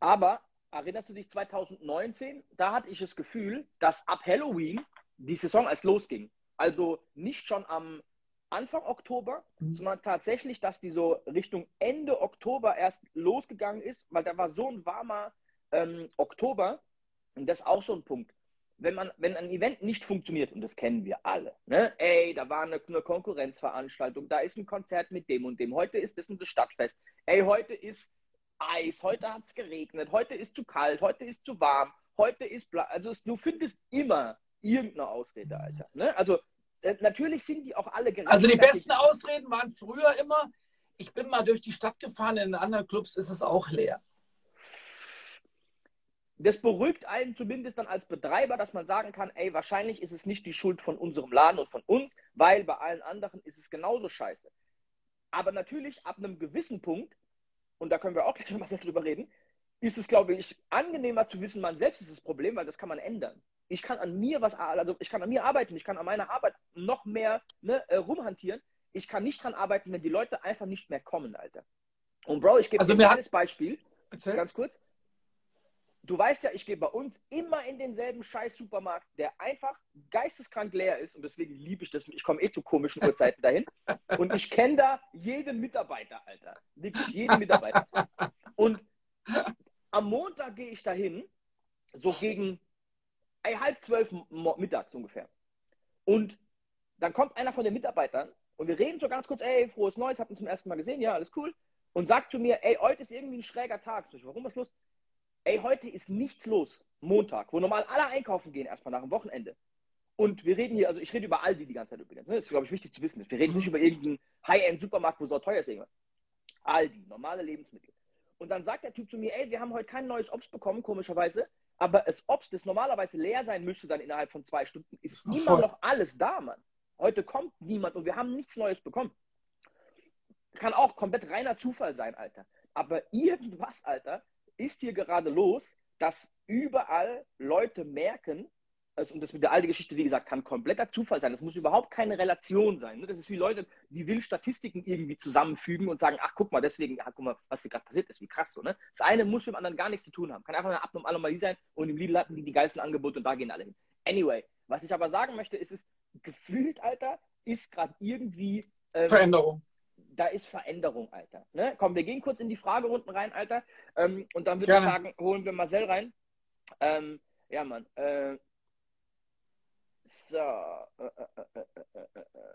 Aber erinnerst du dich 2019? Da hatte ich das Gefühl, dass ab Halloween die Saison als losging. Also nicht schon am Anfang Oktober, Mhm. sondern tatsächlich, dass die so Richtung Ende Oktober erst losgegangen ist, weil da war so ein warmer ähm, Oktober. Und das ist auch so ein Punkt. Wenn, man, wenn ein Event nicht funktioniert, und das kennen wir alle, ne? ey, da war eine, eine Konkurrenzveranstaltung, da ist ein Konzert mit dem und dem, heute ist das ein Stadtfest, ey, heute ist Eis, heute hat es geregnet, heute ist zu kalt, heute ist zu warm, heute ist, bla also es, du findest immer irgendeine Ausrede, Alter. Ne? Also äh, natürlich sind die auch alle Also die besten Ausreden waren früher immer, ich bin mal durch die Stadt gefahren, in anderen Clubs ist es auch leer. Das beruhigt einen zumindest dann als Betreiber, dass man sagen kann, ey, wahrscheinlich ist es nicht die Schuld von unserem Laden und von uns, weil bei allen anderen ist es genauso scheiße. Aber natürlich ab einem gewissen Punkt, und da können wir auch gleich noch mal drüber reden, ist es, glaube ich, angenehmer zu wissen, man selbst ist das Problem, weil das kann man ändern. Ich kann an mir was, also ich kann an mir arbeiten, ich kann an meiner Arbeit noch mehr ne, äh, rumhantieren. Ich kann nicht dran arbeiten, wenn die Leute einfach nicht mehr kommen, Alter. Und Bro, ich gebe Also dir ein kleines Beispiel Erzähl. ganz kurz. Du weißt ja, ich gehe bei uns immer in denselben scheiß Supermarkt, der einfach geisteskrank leer ist und deswegen liebe ich das. Ich komme eh zu komischen Uhrzeiten dahin und ich kenne da jeden Mitarbeiter, Alter. Wirklich jeden Mitarbeiter. Und am Montag gehe ich dahin, so gegen halb zwölf mittags ungefähr. Und dann kommt einer von den Mitarbeitern und wir reden so ganz kurz, ey, frohes Neues, habt ihr zum ersten Mal gesehen, ja, alles cool. Und sagt zu mir, ey, heute ist irgendwie ein schräger Tag. Ich, warum, was los? Ey, heute ist nichts los. Montag, wo normal alle einkaufen gehen, erstmal nach dem Wochenende. Und wir reden hier, also ich rede über Aldi die ganze Zeit übrigens. Ne? Das ist, glaube ich, wichtig zu wissen. Wir reden nicht über irgendeinen High-End-Supermarkt, wo so teuer ist irgendwas. Aldi, normale Lebensmittel. Und dann sagt der Typ zu mir, ey, wir haben heute kein neues Obst bekommen, komischerweise. Aber das Obst, das normalerweise leer sein müsste dann innerhalb von zwei Stunden, ist immer voll. noch alles da, Mann. Heute kommt niemand und wir haben nichts Neues bekommen. Kann auch komplett reiner Zufall sein, Alter. Aber irgendwas, Alter, ist hier gerade los, dass überall Leute merken, also, und das mit der alten Geschichte, wie gesagt, kann kompletter Zufall sein. Das muss überhaupt keine Relation sein. ne? Das ist wie Leute, die will Statistiken irgendwie zusammenfügen und sagen, ach, guck mal, deswegen, ach, guck mal, was hier gerade passiert ist, wie krass so. Ne? Das eine muss mit dem anderen gar nichts zu tun haben. Kann einfach eine Abnormalomalie sein und im Lidl hatten die die geilsten Angebote und da gehen alle hin. Anyway, was ich aber sagen möchte, ist es, gefühlt, Alter, ist gerade irgendwie ähm, Veränderung. Da ist Veränderung, Alter. Ne? Komm, wir gehen kurz in die Fragerunden rein, Alter. Ähm, und dann würde ich sagen, holen wir Marcel rein. Ähm, ja, Mann. Äh, so. Äh, äh, äh, äh, äh.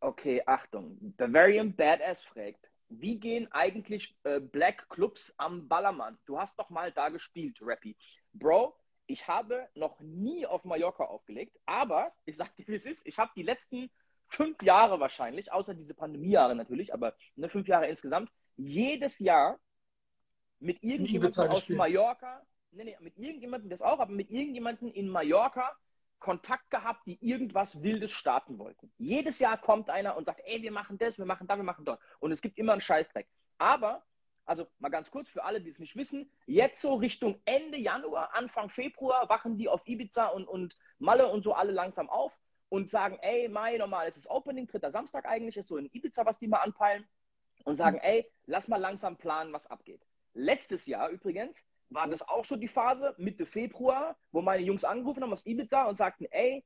Okay, Achtung. Bavarian Badass fragt, wie gehen eigentlich Black Clubs am Ballermann? Du hast doch mal da gespielt, Rappy. Bro, ich habe noch nie auf Mallorca aufgelegt, aber ich sag dir, wie es ist. Ich habe die letzten fünf Jahre wahrscheinlich, außer diese Pandemiejahre natürlich, aber ne, fünf Jahre insgesamt, jedes Jahr mit irgendjemandem aus gespielt. Mallorca, nee, nee, mit irgendjemandem das auch, aber mit irgendjemandem in Mallorca Kontakt gehabt, die irgendwas Wildes starten wollten. Jedes Jahr kommt einer und sagt, ey, wir machen das, wir machen da, wir machen dort. Und es gibt immer einen Scheißdreck. Aber, also mal ganz kurz für alle, die es nicht wissen, jetzt so Richtung Ende Januar, Anfang Februar wachen die auf Ibiza und, und Malle und so alle langsam auf und sagen, ey, Mai, normal ist das Opening, dritter Samstag eigentlich, ist so in Ibiza, was die mal anpeilen und sagen, ey, lass mal langsam planen, was abgeht. Letztes Jahr übrigens war das auch so die Phase, Mitte Februar, wo meine Jungs angerufen haben aus Ibiza und sagten, ey,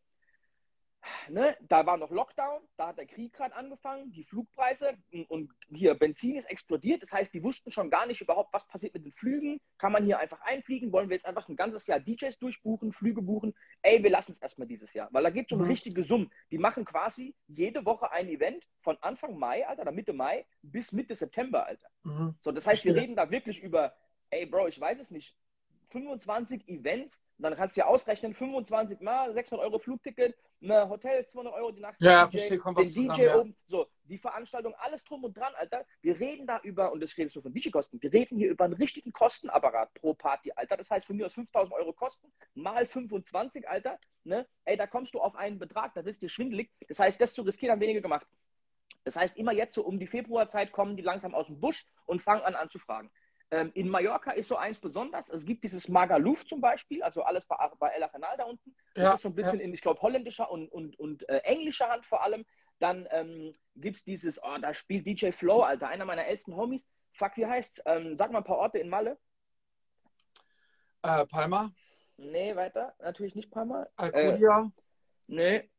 ne, da war noch Lockdown, da hat der Krieg gerade angefangen, die Flugpreise und, und hier Benzin ist explodiert. Das heißt, die wussten schon gar nicht überhaupt, was passiert mit den Flügen. Kann man hier einfach einfliegen? Wollen wir jetzt einfach ein ganzes Jahr DJs durchbuchen, Flüge buchen? Ey, wir lassen es erstmal dieses Jahr, weil da geht es um Mhm. richtige Summen. Die machen quasi jede Woche ein Event von Anfang Mai, Alter, oder Mitte Mai bis Mitte September, Alter. Mhm. So, das heißt, wir reden da wirklich über, ey, Bro, ich weiß es nicht, 25 Events, und dann kannst du ja ausrechnen, 25 mal 600 Euro Flugticket, eine Hotel 200 Euro die Nacht, Ja, DJ, verstehe, kommt den was DJ zusammen, ja. oben, so, die Veranstaltung, alles drum und dran, Alter. Wir reden da über, und das redest du von DJ-Kosten, wir reden hier über einen richtigen Kostenapparat pro Party, Alter. Das heißt, von mir aus 5000 Euro Kosten, mal 25, Alter, ne? Ey, da kommst du auf einen Betrag, da wirst du dir schwindelig. Das heißt, das zu riskieren, haben weniger gemacht. Das heißt, immer jetzt so um die Februarzeit kommen die langsam aus dem Busch und fangen an anzufragen. Ähm, in Mallorca ist so eins besonders. Es gibt dieses Magaluf zum Beispiel, also alles bei, bei El Arenal da unten. Das Ja, ist so ein bisschen in, ich glaube, holländischer und, und, und äh, englischer Hand vor allem. Dann ähm, gibt es dieses, oh, da spielt DJ Flow, Alter, einer meiner ältesten Homies. Fuck, wie heißt's? Ähm, sag mal ein paar Orte in Malle. Äh, Palma, Nee, weiter. Natürlich nicht Palma. Alcudia, Nee.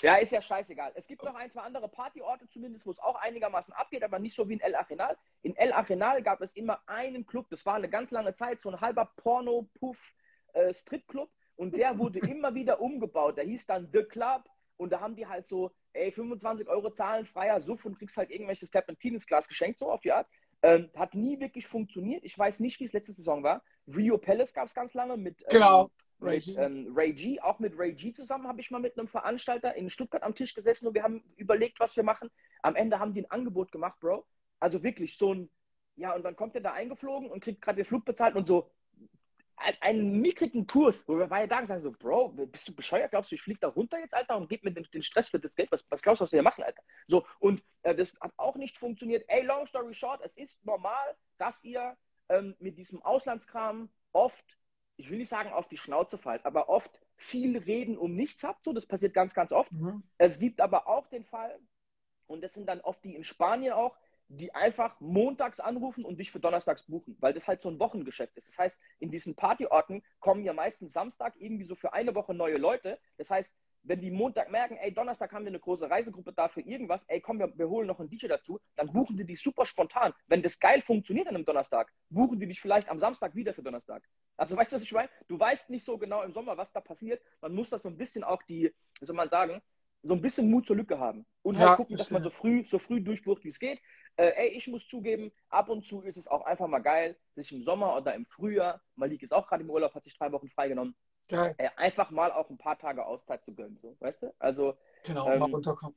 Ja, ist ja scheißegal. Es gibt noch ein, zwei andere Partyorte zumindest, wo es auch einigermaßen abgeht, aber nicht so wie in El Arenal. In El Arenal gab es immer einen Club, das war eine ganz lange Zeit, so ein halber Porno-Puff-Strip-Club und der wurde immer wieder umgebaut. Der hieß dann The Club und da haben die halt so, ey, 25 Euro zahlen, freier Suff und kriegst halt irgendwelches Terpentin ins Glas geschenkt, so auf die Art. Ähm, hat nie wirklich funktioniert. Ich weiß nicht, wie es letzte Saison war. Rio Palace gab es ganz lange mit, ähm, Genau. Ray G. ähm, Ray G. Auch mit Ray G zusammen habe ich mal mit einem Veranstalter in Stuttgart am Tisch gesessen und wir haben überlegt, was wir machen. Am Ende haben die ein Angebot gemacht, Bro. Also wirklich so ein, ja, und dann kommt er da eingeflogen und kriegt gerade den Flug bezahlt und so ein- einen mickrigen Kurs, wo wir beide da sagen so, Bro, bist du bescheuert? Glaubst du, ich fliege da runter jetzt, Alter, und gebe mir den, den Stress für das Geld? Was, was glaubst du, was wir hier machen, Alter? So, und äh, das hat auch nicht funktioniert. Ey, long story short, es ist normal, dass ihr ähm, mit diesem Auslandskram oft, ich will nicht sagen auf die Schnauze fallt, aber oft viel Reden um nichts habt. So, das passiert ganz, ganz oft. Mhm. Es gibt aber auch den Fall, und das sind dann oft die in Spanien auch, die einfach montags anrufen und dich für donnerstags buchen, weil das halt so ein Wochengeschäft ist. Das heißt, in diesen Partyorten kommen ja meistens Samstag irgendwie so für eine Woche neue Leute. Das heißt, wenn die Montag merken, ey, Donnerstag haben wir eine große Reisegruppe da für irgendwas, ey, komm, wir, wir holen noch einen DJ dazu, dann buchen die dich super spontan. Wenn das geil funktioniert an einem Donnerstag, buchen die dich vielleicht am Samstag wieder für Donnerstag. Also weißt du, was ich meine? Du weißt nicht so genau im Sommer, was da passiert. Man muss das so ein bisschen auch die, wie soll man sagen, so ein bisschen Mut zur Lücke haben. Und halt Ja, gucken, dass man so früh, so früh durchbucht, wie es geht. Äh, ey, ich muss zugeben, ab und zu ist es auch einfach mal geil, sich im Sommer oder im Frühjahr, Malik ist auch gerade im Urlaub, hat sich drei Wochen freigenommen, Geil. äh, einfach mal auch ein paar Tage Auszeit zu gönnen. So, weißt du? Also, Genau, Ähm, mal runterkommen.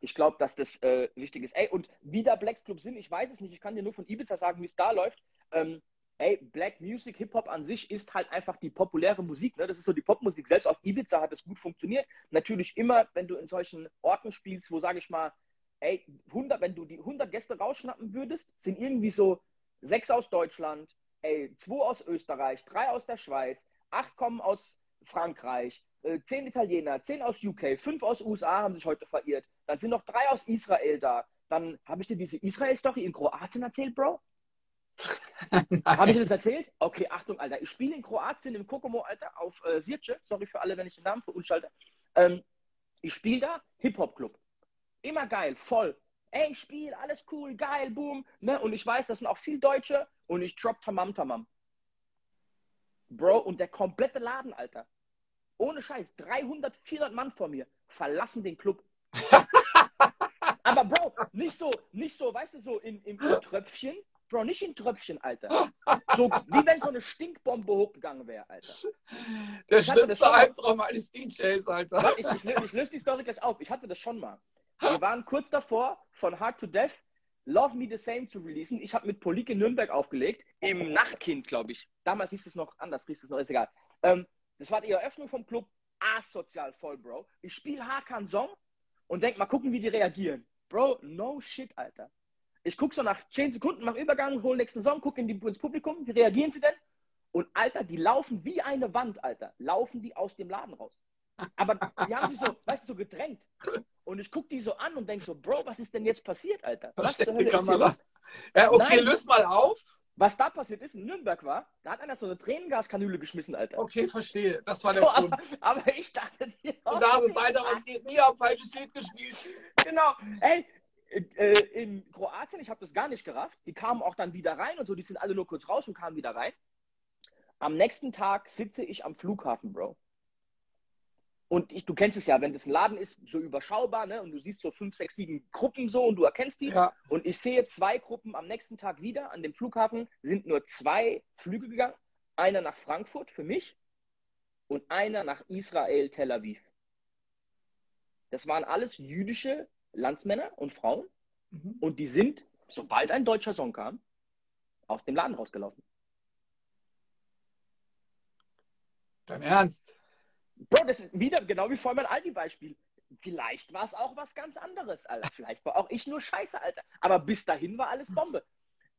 ich glaube, dass das äh, wichtig ist. Ey, und wie da Blacks Club sind, ich weiß es nicht. Ich kann dir nur von Ibiza sagen, wie es da läuft. Ähm, ey, Black Music, Hip-Hop an sich ist halt einfach die populäre Musik. Ne? Das ist so die Popmusik. Selbst auf Ibiza hat es gut funktioniert. Natürlich immer, wenn du in solchen Orten spielst, wo, sage ich mal, ey, 100, wenn du die 100 Gäste rausschnappen würdest, sind irgendwie so sechs aus Deutschland, ey, zwei aus Österreich, drei aus der Schweiz, acht kommen aus Frankreich, äh, zehn Italiener, zehn aus UK, fünf aus USA haben sich heute verirrt. Dann sind noch drei aus Israel da. Dann habe ich dir diese Israel-Story in Kroatien erzählt, Bro? Habe ich dir das erzählt? Okay, Achtung, Alter. Ich spiele in Kroatien im Kokomo, Alter, auf äh, Sirce. Sorry für alle, wenn ich den Namen verunschalte. Ähm, ich spiele da Hip-Hop-Club. Immer geil, voll. Ey, ich spiele, alles cool, geil, boom. Ne? Und ich weiß, das sind auch viel Deutsche. Und ich drop Tamam Tamam. Bro, und der komplette Laden, Alter. Ohne Scheiß, 300, 400 Mann vor mir verlassen den Club. Aber Bro, nicht so, nicht so, weißt du, so in, in Tröpfchen. Bro, nicht in Tröpfchen, Alter. So wie wenn so eine Stinkbombe hochgegangen wäre, Alter. Der schlimmste. Albtraum eines DJs, Alter. Ich, ich, ich löse die Story gleich auf. Ich hatte das schon mal. Wir waren kurz davor, von Hard to Death Love Me the Same zu releasen. Ich habe mit Polik in Nürnberg aufgelegt. Im Nachtkind, glaube ich. Damals hieß es noch anders, hieß es noch, ist egal. Ähm, das war die Eröffnung vom Club. Asozial voll, Bro. Ich spiele Hakan Song und denk mal gucken, wie die reagieren. Bro, no shit, Alter. Ich gucke so nach 10 Sekunden, mach Übergang, hol nächsten Song, gucke in die, ins Publikum, wie reagieren sie denn? Und Alter, die laufen wie eine Wand, Alter. Laufen die aus dem Laden raus. Aber die haben sich so, weißt du, so gedrängt. Und ich gucke die so an und denk so, Bro, was ist denn jetzt passiert, Alter? Was zur Hölle ist hier los? Ja, okay, Nein. löst mal auf. Was da passiert ist in Nürnberg war, da hat einer so eine Tränengaskanüle geschmissen, Alter. Okay, verstehe. Das war der So, Grund. aber, aber ich dachte, die Und da ist es, Alter, was geht mir? Hab falsches Lied gespielt. Genau. Ey, äh, in Kroatien, ich habe das gar nicht gerafft. Die kamen auch dann wieder rein und so, die sind alle nur kurz raus und kamen wieder rein. Am nächsten Tag sitze ich am Flughafen, Bro. Und ich, du kennst es ja, wenn das ein Laden ist, so überschaubar, ne? Und du siehst so fünf, sechs, sieben Gruppen so und du erkennst die. Ja, Und ich sehe zwei Gruppen am nächsten Tag wieder an dem Flughafen, sind nur zwei Flüge gegangen. Einer nach Frankfurt für mich und einer nach Israel, Tel Aviv. Das waren alles jüdische Landsmänner und Frauen mhm. und die sind, sobald ein deutscher Song kam, aus dem Laden rausgelaufen. dein Ernst. Bro, das ist wieder genau wie vorhin mein Aldi-Beispiel. Vielleicht war es auch was ganz anderes, Alter. Vielleicht war auch ich nur Scheiße, Alter. Aber bis dahin war alles Bombe.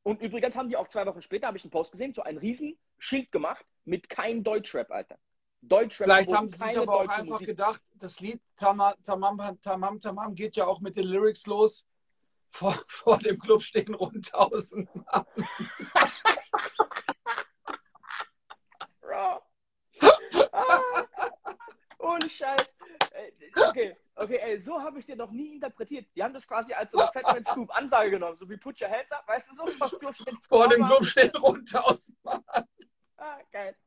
Und übrigens haben die auch zwei Wochen später, habe ich einen Post gesehen, so ein Riesenschild gemacht mit kein Deutschrap, Alter. Deutschrap Vielleicht haben sie sich aber auch einfach Musik. gedacht, das Lied Tamam Tamam Tamam Tamam geht ja auch mit den Lyrics los. Vor, vor dem Club stehen rund 1000 Mann. Bro. ah, ohne Scheiß. Äh, Okay, Okay, ey, so habe ich dir noch nie interpretiert. Die haben das quasi als so eine Fatman Scoop Ansage genommen, so wie Put Your Hands Up, weißt du so? Vor dem Club stehen runter aus Ah, geil.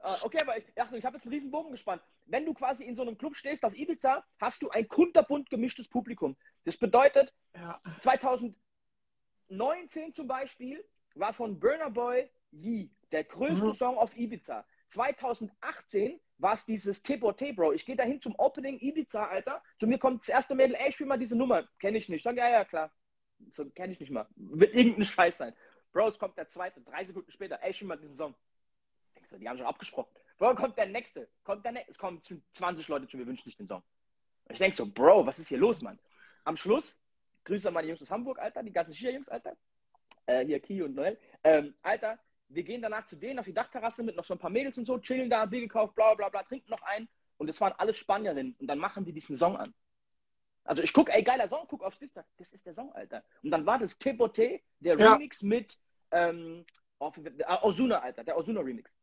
Uh, okay, aber ich, ach, ich habe jetzt einen riesen Bogen gespannt. Wenn du quasi in so einem Club stehst auf Ibiza, hast du ein kunterbunt gemischtes Publikum. Das bedeutet, ja. 2019 zum Beispiel war von Burner Boy Yee der größte mhm. Song auf Ibiza. 2018 war es dieses Tebote, Bro. Ich gehe dahin zum Opening Ibiza, Alter. Zu mir kommt das erste Mädel, ey, spiel mal diese Nummer. Kenne ich nicht. Sag, ja, ja, klar. So, kenne ich nicht mal. Wird irgendein Scheiß sein. Bro, es kommt der zweite, drei Sekunden später, ey, spiel mal diesen Song. Denkst du, die haben schon abgesprochen. Bro, kommt der nächste. Kommt der nächste. Es kommen 20 Leute zu mir, wünschen sich den Song. Ich denk so, Bro, was ist hier los, Mann? Am Schluss, Grüße an meine Jungs aus Hamburg, Alter, die ganzen Schier-Jungs, Alter. Äh, hier, Ki und Noel. Ähm, Alter, wir gehen danach zu denen auf die Dachterrasse mit noch so ein paar Mädels und so, chillen da, Bier gekauft, bla bla bla, trinken noch ein. Und es waren alles Spanierinnen. Und dann machen die diesen Song an. Also ich gucke, ey, geiler Song, guck aufs Licht, das ist der Song, Alter. Und dann war das Tebote, der ja. Remix mit ähm, Ozuna, Alter, der Ozuna Remix.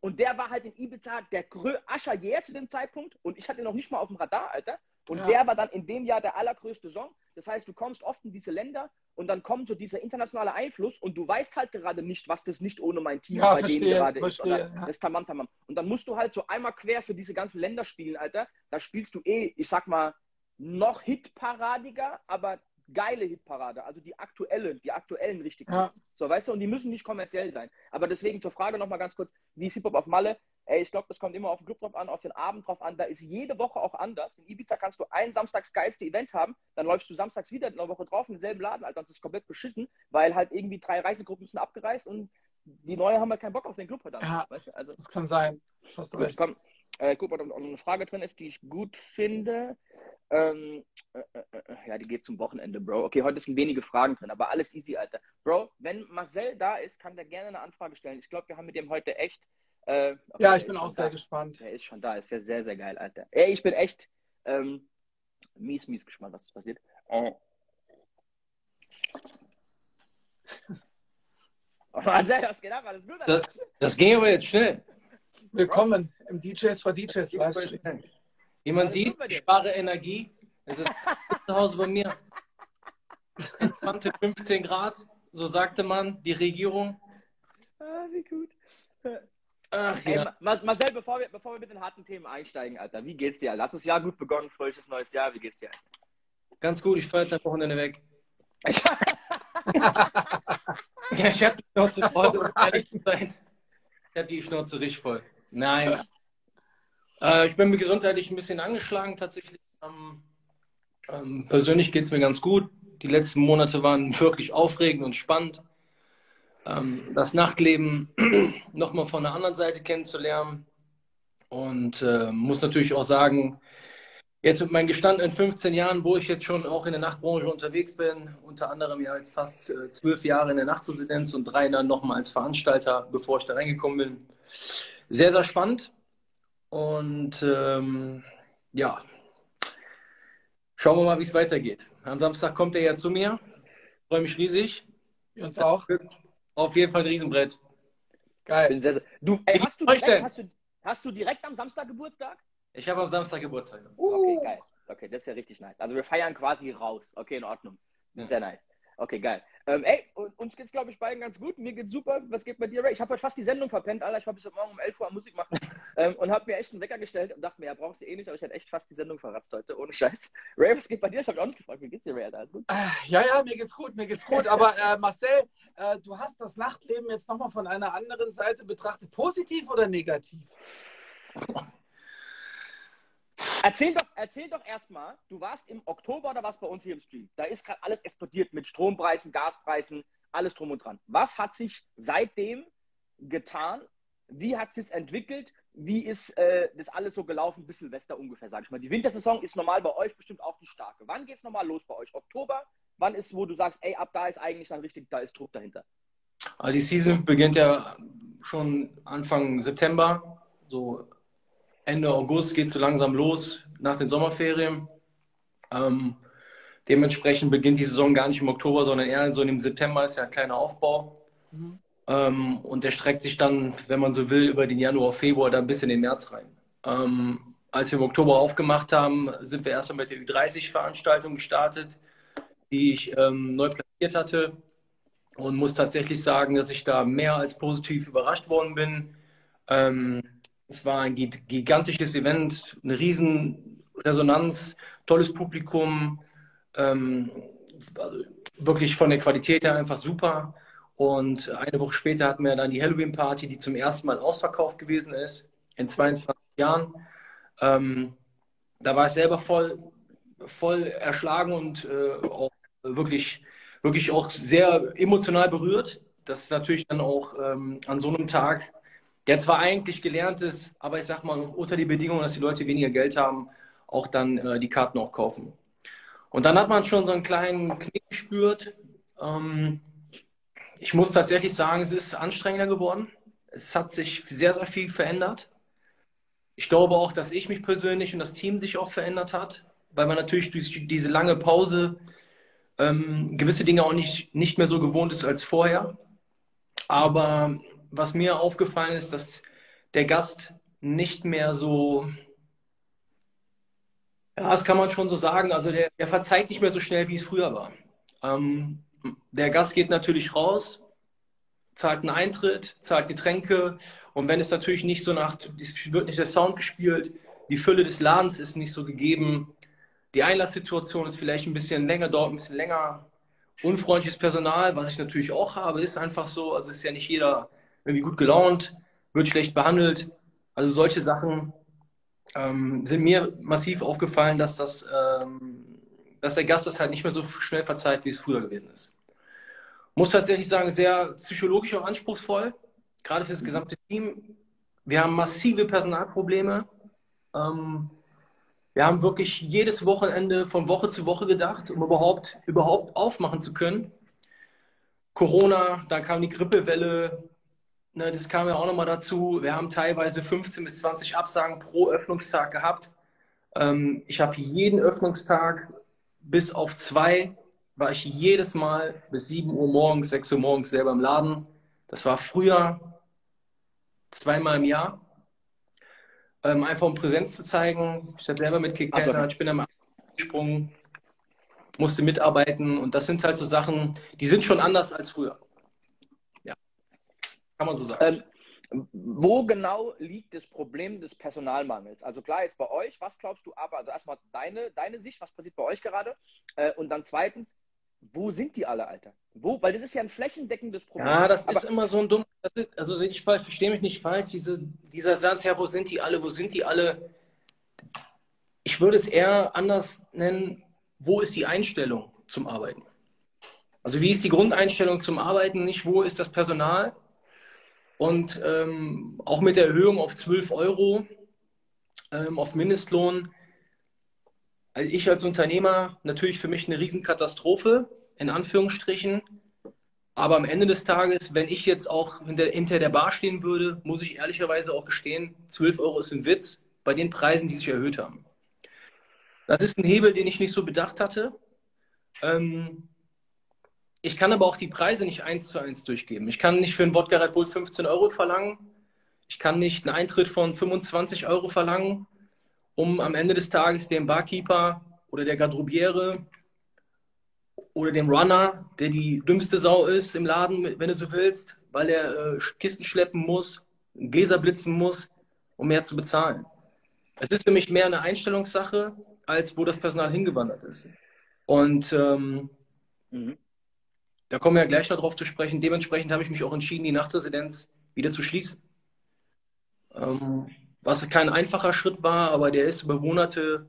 Und der war halt in Ibiza der Ascher jäher zu dem Zeitpunkt und ich hatte ihn noch nicht mal auf dem Radar, Alter. Und ja. der war dann in dem Jahr der allergrößte Song. Das heißt, du kommst oft in diese Länder und dann kommt so dieser internationale Einfluss und du weißt halt gerade nicht, was das nicht ohne mein Team ja, bei verstehe, denen gerade verstehe, ist. Oder ja. das Tamam Tamam. Und dann musst du halt so einmal quer für diese ganzen Länder spielen, Alter. Da spielst du eh, ich sag mal, noch hitparadiger, aber geile Hitparade, also die aktuellen, die aktuellen richtigen ja. So, weißt du, und die müssen nicht kommerziell sein. Aber deswegen zur Frage nochmal ganz kurz, wie ist Hip-Hop auf Malle? Ey, ich glaube, das kommt immer auf den Club drauf an, auf den Abend drauf an. Da ist jede Woche auch anders. In Ibiza kannst du ein samstags geilste Event haben, dann läufst du samstags wieder in der Woche drauf in denselben Laden, Alter, und das ist komplett beschissen, weil halt irgendwie drei Reisegruppen sind abgereist und die neue haben halt keinen Bock auf den Club heute Ja, weißt du? also, das kann sein. Hast du recht. Komm, äh, guck mal, ob noch eine Frage drin ist, die ich gut finde. Ähm, äh, äh, äh, ja, die geht zum Wochenende, Bro. Okay, heute sind wenige Fragen drin, aber alles easy, Alter. Bro, wenn Marcel da ist, kann der gerne eine Anfrage stellen. Ich glaube, wir haben mit dem heute echt. Äh, ja, ich bin auch sehr da. gespannt. Der ist schon da, ist ja sehr, sehr geil, Alter. Ey, ich bin echt ähm, mies, mies gespannt, was passiert. Oh. Oh, Marcel, was geht ab? Alles gut? Das, das ging aber jetzt schnell. Willkommen im DJs for DJs Livestream. Wie man sieht, ich spare Energie. Es ist zu Hause bei mir. Entspannte 15 Grad, so sagte man, die Regierung. Ah, wie gut. Ach, Ey, ja. Marcel, bevor wir, bevor wir mit den harten Themen einsteigen, Alter, wie geht's dir? Hast du das Jahr gut begonnen, fröhliches neues Jahr, wie geht's dir? Ganz gut, ich fahre jetzt ein Wochenende weg. ja, ich hab die Schnauze voll, um ehrlich zu sein. Ich hab die Schnauze richtig voll. Nein, äh, ich bin mir gesundheitlich ein bisschen angeschlagen tatsächlich. Ähm, ähm, persönlich geht es mir ganz gut. Die letzten Monate waren wirklich aufregend und spannend. Ähm, das Nachtleben nochmal von der anderen Seite kennenzulernen. Und äh, muss natürlich auch sagen, jetzt mit meinen gestandenen 15 Jahren, wo ich jetzt schon auch in der Nachtbranche unterwegs bin, unter anderem ja jetzt fast äh, zwölf Jahre in der Nachtresidenz und drei dann nochmal als Veranstalter, bevor ich da reingekommen bin. Sehr, sehr spannend. Und ähm, ja, schauen wir mal, wie es weitergeht. Am Samstag kommt er ja zu mir. Freue mich riesig. Uns auch. Auf jeden Fall ein Riesenbrett. Geil. Sehr, sehr... Du, ey, hast, du direkt, hast, du, hast, du direkt, am Samstag Geburtstag? Ich habe am Samstag Geburtstag. Uh. Okay, geil. Okay, das ist ja richtig nice. Also wir feiern quasi raus. Okay, in Ordnung. Ja. Sehr nice. Okay, geil. Ähm, ey, uns geht's, glaube ich, beiden ganz gut. Mir geht's super. Was geht bei dir, Ray? Ich habe heute fast die Sendung verpennt, Alter. Ich war bis heute Morgen um 11 Uhr am Musik machen ähm, und habe mir echt einen Wecker gestellt und dachte mir, ja, brauchst du eh nicht, aber ich hätte echt fast die Sendung verratzt heute, ohne Scheiß. Ray, was geht bei dir? Ich habe auch nicht gefragt, wie geht's dir, Ray? Alles gut? Äh, ja, ja, mir geht's gut, mir geht's gut. Aber äh, Marcel, äh, du hast das Nachtleben jetzt nochmal von einer anderen Seite betrachtet. Positiv oder negativ? Erzähl doch, erzähl doch erstmal, du warst im Oktober oder was bei uns hier im Stream? Da ist gerade alles explodiert mit Strompreisen, Gaspreisen, alles drum und dran. Was hat sich seitdem getan? Wie hat es sich entwickelt? Wie ist äh, das alles so gelaufen bis Silvester ungefähr, sag ich mal? Die Wintersaison ist normal bei euch bestimmt auch die starke. Wann geht es normal los bei euch? Oktober? Wann ist, wo du sagst, ey, ab da ist eigentlich dann richtig, da ist Druck dahinter? Also die Season beginnt ja schon Anfang September, so Ende August geht es so langsam los nach den Sommerferien. Ähm, dementsprechend beginnt die Saison gar nicht im Oktober, sondern eher so im September ist ja ein kleiner Aufbau. Mhm. Ähm, und der streckt sich dann, wenn man so will, über den Januar, Februar, dann bis in den März rein. Ähm, als wir im Oktober aufgemacht haben, sind wir erstmal mit der Ü30-Veranstaltung gestartet, die ich ähm, neu platziert hatte und muss tatsächlich sagen, dass ich da mehr als positiv überrascht worden bin. Ähm, es war ein gigantisches Event, eine riesen Resonanz, tolles Publikum, ähm, also wirklich von der Qualität her einfach super. Und eine Woche später hatten wir dann die Halloween-Party, die zum ersten Mal ausverkauft gewesen ist, in 22 Jahren. Ähm, da war ich selber voll, voll erschlagen und äh, auch wirklich, wirklich auch sehr emotional berührt. Das ist natürlich dann auch ähm, an so einem Tag, der zwar eigentlich gelernt ist, aber ich sag mal, unter die Bedingung, dass die Leute weniger Geld haben, auch dann äh, die Karten auch kaufen. Und dann hat man schon so einen kleinen Knick gespürt. Ähm, ich muss tatsächlich sagen, es ist anstrengender geworden. Es hat sich sehr, sehr viel verändert. Ich glaube auch, dass ich mich persönlich und das Team sich auch verändert hat, weil man natürlich durch diese lange Pause ähm, gewisse Dinge auch nicht, nicht mehr so gewohnt ist als vorher. Aber was mir aufgefallen ist, dass der Gast nicht mehr so, ja, das kann man schon so sagen, also der, der verzeiht nicht mehr so schnell, wie es früher war. Ähm, der Gast geht natürlich raus, zahlt einen Eintritt, zahlt Getränke. Und wenn es natürlich nicht so nach, wird nicht der Sound gespielt, die Fülle des Ladens ist nicht so gegeben, die Einlasssituation ist vielleicht ein bisschen länger, dauert ein bisschen länger, unfreundliches Personal, was ich natürlich auch habe, ist einfach so, also ist ja nicht jeder irgendwie gut gelaunt, wird schlecht behandelt, also solche Sachen ähm, sind mir massiv aufgefallen, dass das, ähm, dass der Gast das halt nicht mehr so schnell verzeiht, wie es früher gewesen ist muss tatsächlich sagen, sehr psychologisch auch anspruchsvoll, gerade für das gesamte Team. Wir haben massive Personalprobleme. Ähm, wir haben wirklich jedes Wochenende von Woche zu Woche gedacht, um überhaupt, überhaupt aufmachen zu können. Corona, dann kam die Grippewelle, ne, das kam ja auch nochmal dazu. Wir haben teilweise 15 bis 20 Absagen pro Öffnungstag gehabt. Ähm, ich habe jeden Öffnungstag bis auf zwei war ich jedes Mal bis 7 Uhr morgens, 6 Uhr morgens selber im Laden. Das war früher zweimal im Jahr. Ähm, einfach um Präsenz zu zeigen. Ich habe selber mitgekehrt, so. ich bin am gesprungen, musste mitarbeiten und das sind halt so Sachen, die sind schon anders als früher. Ja, kann man so sagen. Ähm, wo genau liegt das Problem des Personalmangels? Also klar, jetzt bei euch, was glaubst du aber, also erstmal deine, deine Sicht, was passiert bei euch gerade? Äh, und dann zweitens, wo sind die alle, Alter? Wo? Weil das ist ja ein flächendeckendes Problem. Ja, das Aber ist immer so ein dumm. Ist, also ich verstehe mich nicht falsch. Diese, dieser Satz, ja, wo sind die alle? Wo sind die alle? Ich würde es eher anders nennen. Wo ist die Einstellung zum Arbeiten? Also wie ist die Grundeinstellung zum Arbeiten? Nicht wo ist das Personal? Und ähm, auch mit der Erhöhung auf 12 Euro ähm, auf Mindestlohn also ich als Unternehmer natürlich für mich eine Riesenkatastrophe, in Anführungsstrichen. Aber am Ende des Tages, wenn ich jetzt auch hinter, hinter der Bar stehen würde, muss ich ehrlicherweise auch gestehen, 12 Euro ist ein Witz bei den Preisen, die sich erhöht haben. Das ist ein Hebel, den ich nicht so bedacht hatte. Ähm, ich kann aber auch die Preise nicht eins zu eins durchgeben. Ich kann nicht für einen Wodka Red Bull 15 Euro verlangen. Ich kann nicht einen Eintritt von 25 Euro verlangen um am Ende des Tages dem Barkeeper oder der Garderobiere oder dem Runner, der die dümmste Sau ist im Laden, wenn du so willst, weil er äh, Kisten schleppen muss, Gläser blitzen muss, um mehr zu bezahlen. Es ist für mich mehr eine Einstellungssache, als wo das Personal hingewandert ist. Und ähm, mhm. Da kommen wir ja gleich noch drauf zu sprechen. Dementsprechend habe ich mich auch entschieden, die Nachtresidenz wieder zu schließen. Ähm, was kein einfacher Schritt war, aber der ist über Monate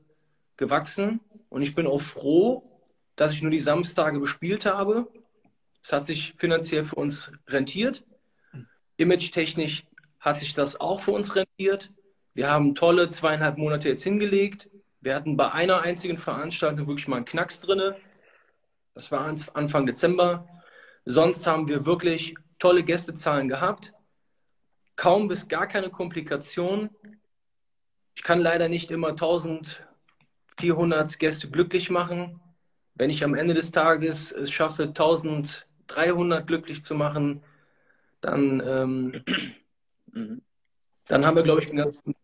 gewachsen. Und ich bin auch froh, dass ich nur die Samstage bespielt habe. Es hat sich finanziell für uns rentiert. Image-technisch hat sich das auch für uns rentiert. Wir haben tolle zweieinhalb Monate jetzt hingelegt. Wir hatten bei einer einzigen Veranstaltung wirklich mal einen Knacks drin. Das war Anfang Dezember. Sonst haben wir wirklich tolle Gästezahlen gehabt kaum bis gar keine Komplikationen. Ich kann leider nicht immer 1400 Gäste glücklich machen. Wenn ich am Ende des Tages es schaffe, 1300 glücklich zu machen, dann, ähm, dann haben wir, glaube ich, den ganzen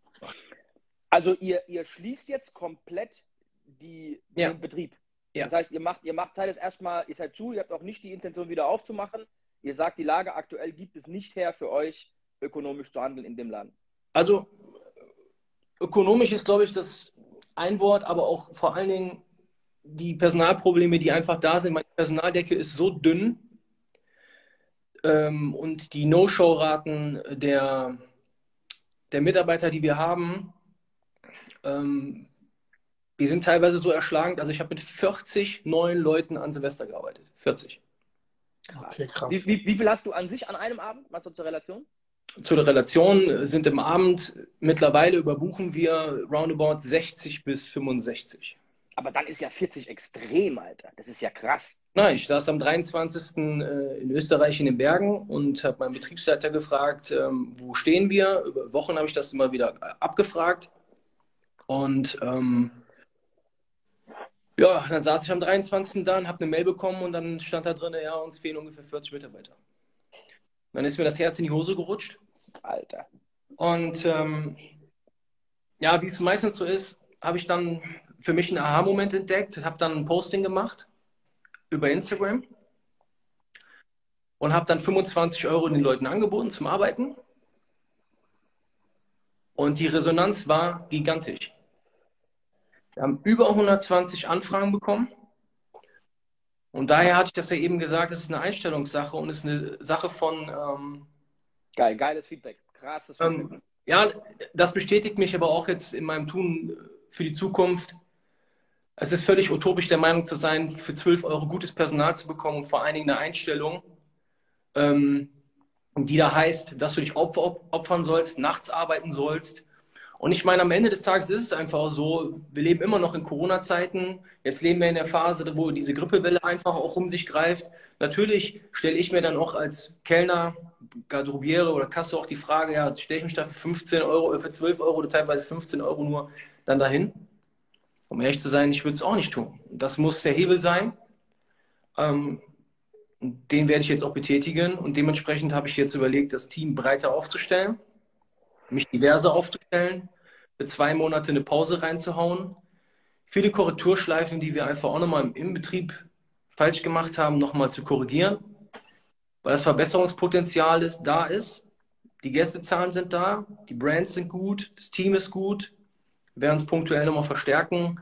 Also ihr, ihr schließt jetzt komplett die, Ja. den Betrieb. Ja. Das heißt, ihr macht, ihr macht Teil jetzt erstmal, ihr seid zu, ihr habt auch nicht die Intention wieder aufzumachen. Ihr sagt, die Lage aktuell gibt es nicht her für euch, ökonomisch zu handeln in dem Laden. Also ökonomisch ist, glaube ich, das ein Wort, aber auch vor allen Dingen die Personalprobleme, die einfach da sind. Meine Personaldecke ist so dünn ähm, und die No-Show-Raten der, der Mitarbeiter, die wir haben, ähm, die sind teilweise so erschlagend. Also ich habe mit 40 neuen Leuten an Silvester gearbeitet. 40. Okay, krass. Wie, wie, wie viel hast du an sich an einem Abend? Mal so zur Relation? Zu der Relation sind im Abend mittlerweile überbuchen wir roundabout 60 bis 65. Aber dann ist ja 40 extrem, Alter. Das ist ja krass. Na, ich saß am 23. äh, in Österreich in den Bergen und habe meinen Betriebsleiter gefragt, ähm, wo stehen wir? Über Wochen habe ich das immer wieder äh, abgefragt. Und ähm, ja, dann saß ich am 23. da und habe eine Mail bekommen und dann stand da drin, ja, uns fehlen ungefähr 40 Mitarbeiter. Dann ist mir das Herz in die Hose gerutscht. Alter. Und ähm, ja, wie es meistens so ist, habe ich dann für mich einen Aha-Moment entdeckt, habe dann ein Posting gemacht über Instagram und habe dann 25 Euro den Leuten angeboten zum Arbeiten. Und die Resonanz war gigantisch. Wir haben über 120 Anfragen bekommen. Und daher hatte ich das ja eben gesagt, es ist eine Einstellungssache und es ist eine Sache von, ähm, Geil, geiles Feedback. Krasses Feedback. ähm, ja, das bestätigt mich aber auch jetzt in meinem Tun für die Zukunft. Es ist völlig utopisch, der Meinung zu sein, für 12 Euro gutes Personal zu bekommen und vor allen Dingen eine Einstellung, ähm, die da heißt, dass du dich opfer, op- opfern sollst, nachts arbeiten sollst. Und ich meine, am Ende des Tages ist es einfach so, wir leben immer noch in Corona-Zeiten. Jetzt leben wir in der Phase, wo diese Grippewelle einfach auch um sich greift. Natürlich stelle ich mir dann auch als Kellner, Garderobiere oder Kasse auch die Frage, ja, stelle ich mich da für 15 Euro, äh, für 12 Euro oder teilweise 15 Euro nur dann dahin? Um ehrlich zu sein, ich würde es auch nicht tun. Das muss der Hebel sein. Ähm, den werde ich jetzt auch betätigen und dementsprechend habe ich jetzt überlegt, das Team breiter aufzustellen, mich diverser aufzustellen, für zwei Monate eine Pause reinzuhauen, viele Korrekturschleifen, die wir einfach auch nochmal im, im Betrieb falsch gemacht haben, nochmal zu korrigieren, weil das Verbesserungspotenzial ist, da ist. Die Gästezahlen sind da, die Brands sind gut, das Team ist gut. Wir werden es punktuell nochmal verstärken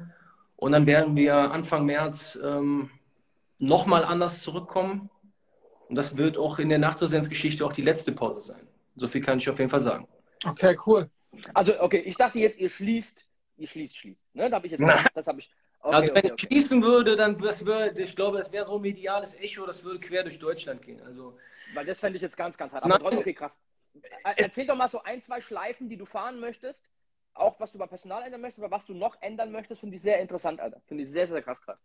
und dann werden wir Anfang März ähm, nochmal anders zurückkommen. Und das wird auch in der Nachtresidenz-Geschichte auch die letzte Pause sein. So viel kann ich auf jeden Fall sagen. Okay, cool. Also, okay, ich dachte jetzt, ihr schließt, ihr schließt, schließt. Ne? Da habe ich jetzt, Na. das habe ich. Okay, also wenn okay, ich okay. schließen würde, dann das würde, ich glaube, das wäre so ein mediales Echo, das würde quer durch Deutschland gehen. Also Weil das fände ich jetzt ganz, ganz hart. Aber trotzdem, okay, krass. Äh, Erzähl doch mal so ein, zwei Schleifen, die du fahren möchtest. Auch was du beim Personal ändern möchtest, aber was du noch ändern möchtest, finde ich sehr interessant, Alter. Finde ich sehr, sehr krass gerade.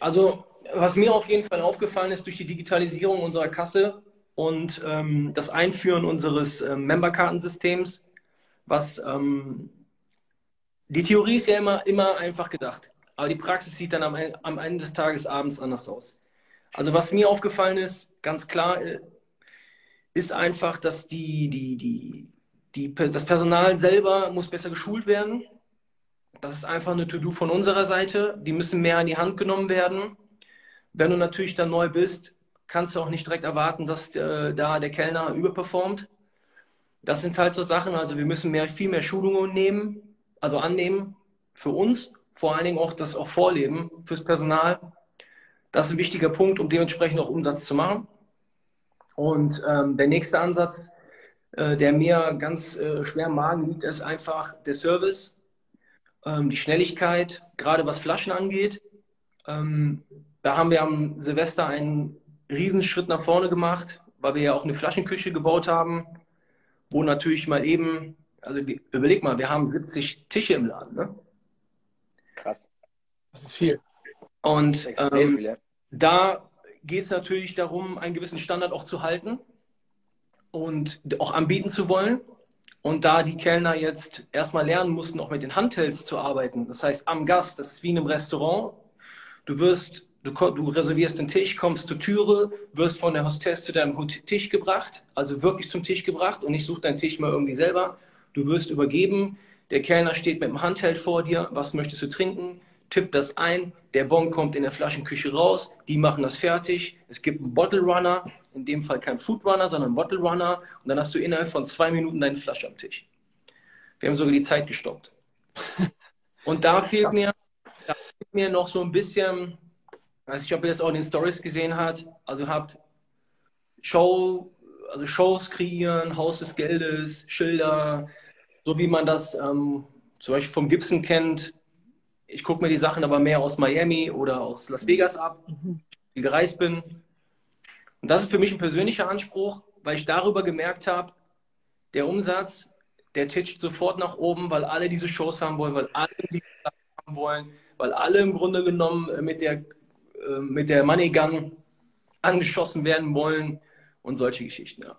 Also, was mir auf jeden Fall aufgefallen ist durch die Digitalisierung unserer Kasse und ähm, das Einführen unseres ähm, Memberkartensystems, was ähm, die Theorie ist ja immer, immer einfach gedacht, aber die Praxis sieht dann am, am Ende des Tages abends anders aus. Also, was mir aufgefallen ist, ganz klar, äh, ist einfach, dass die, die, die, die, das Personal selber muss besser geschult werden. Das ist einfach eine To-Do von unserer Seite. Die müssen mehr in die Hand genommen werden. Wenn du natürlich dann neu bist, kannst du auch nicht direkt erwarten, dass äh, da der Kellner überperformt. Das sind halt so Sachen. Also wir müssen mehr, viel mehr Schulungen nehmen, also annehmen für uns, vor allen Dingen auch das auch vorleben fürs Personal. Das ist ein wichtiger Punkt, um dementsprechend auch Umsatz zu machen. Und ähm, der nächste Ansatz, äh, der mir ganz äh, schwer im Magen liegt, ist einfach der Service ähm, die Schnelligkeit, gerade was Flaschen angeht. Ähm, da haben wir am Silvester einen Riesenschritt nach vorne gemacht, weil wir ja auch eine Flaschenküche gebaut haben, wo natürlich mal eben, also überleg mal, wir haben 70 Tische im Laden. Ne? Krass. Das ist viel. Ist Und ähm, viel, ja. da geht es natürlich darum, einen gewissen Standard auch zu halten und auch anbieten zu wollen. Und da die Kellner jetzt erstmal lernen mussten, auch mit den Handhelds zu arbeiten, das heißt am Gast, das ist wie in einem Restaurant. Du wirst, du, du reservierst den Tisch, kommst zur Türe, wirst von der Hostess zu deinem Tisch gebracht, also wirklich zum Tisch gebracht und nicht such deinen Tisch mal irgendwie selber. Du wirst übergeben, Der Kellner steht mit dem Handheld vor dir. Was möchtest du trinken? Tipp das ein. Der Bon kommt in der Flaschenküche raus. Die machen das fertig. Es gibt einen Bottle Runner. In dem Fall kein Food Runner, sondern einen Bottle Runner. Und dann hast du innerhalb von zwei Minuten deine Flasche am Tisch. Wir haben sogar die Zeit gestoppt. Und da fehlt mir, da fehlt mir noch so ein bisschen, weiß ich, ob ihr das auch in den Stories gesehen habt. Also habt Show, also Shows kreieren, Haus des Geldes, Schilder, so wie man das ähm, zum Beispiel vom Gibson kennt. Ich gucke mir die Sachen aber mehr aus Miami oder aus Las Vegas ab, mhm. viel gereist bin. Und das ist für mich ein persönlicher Anspruch, weil ich darüber gemerkt habe, der Umsatz, der titscht sofort nach oben, weil alle diese Shows haben wollen, weil alle die haben wollen, weil alle im Grunde genommen mit der, äh, mit der Money Gun angeschossen werden wollen und solche Geschichten. Ja.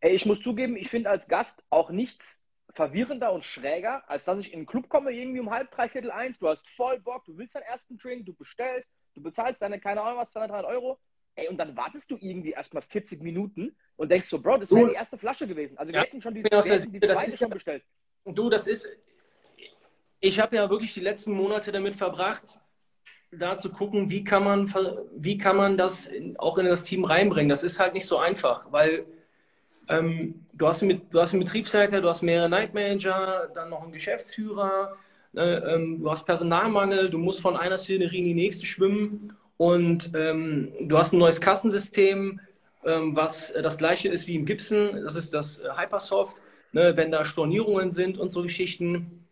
Ey, ich muss zugeben, ich finde als Gast auch nichts verwirrender und schräger, als dass ich in den Club komme, irgendwie um halb, dreiviertel eins, du hast voll Bock, du willst deinen ersten Drink, du bestellst, du bezahlst deine, keine Ahnung was, 200, 300 Euro, ey, und dann wartest du irgendwie erstmal 40 Minuten und denkst so, Bro, das wäre die erste Flasche gewesen. Also wir ja, hätten schon die, genau, wir hätten die zweite schon bestellt. Du, das ist, ich habe ja wirklich die letzten Monate damit verbracht, da zu gucken, wie kann man, wie kann man das auch in das Team reinbringen. Das ist halt nicht so einfach, weil ähm, du, hast einen, du hast einen Betriebsleiter, du hast mehrere Night Manager, dann noch einen Geschäftsführer, äh, ähm, du hast Personalmangel, du musst von einer Szenerie in die nächste schwimmen und ähm, du hast ein neues Kassensystem, ähm, was das gleiche ist wie im Gibson, das ist das äh, Hypersoft, ne, wenn da Stornierungen sind und so Geschichten.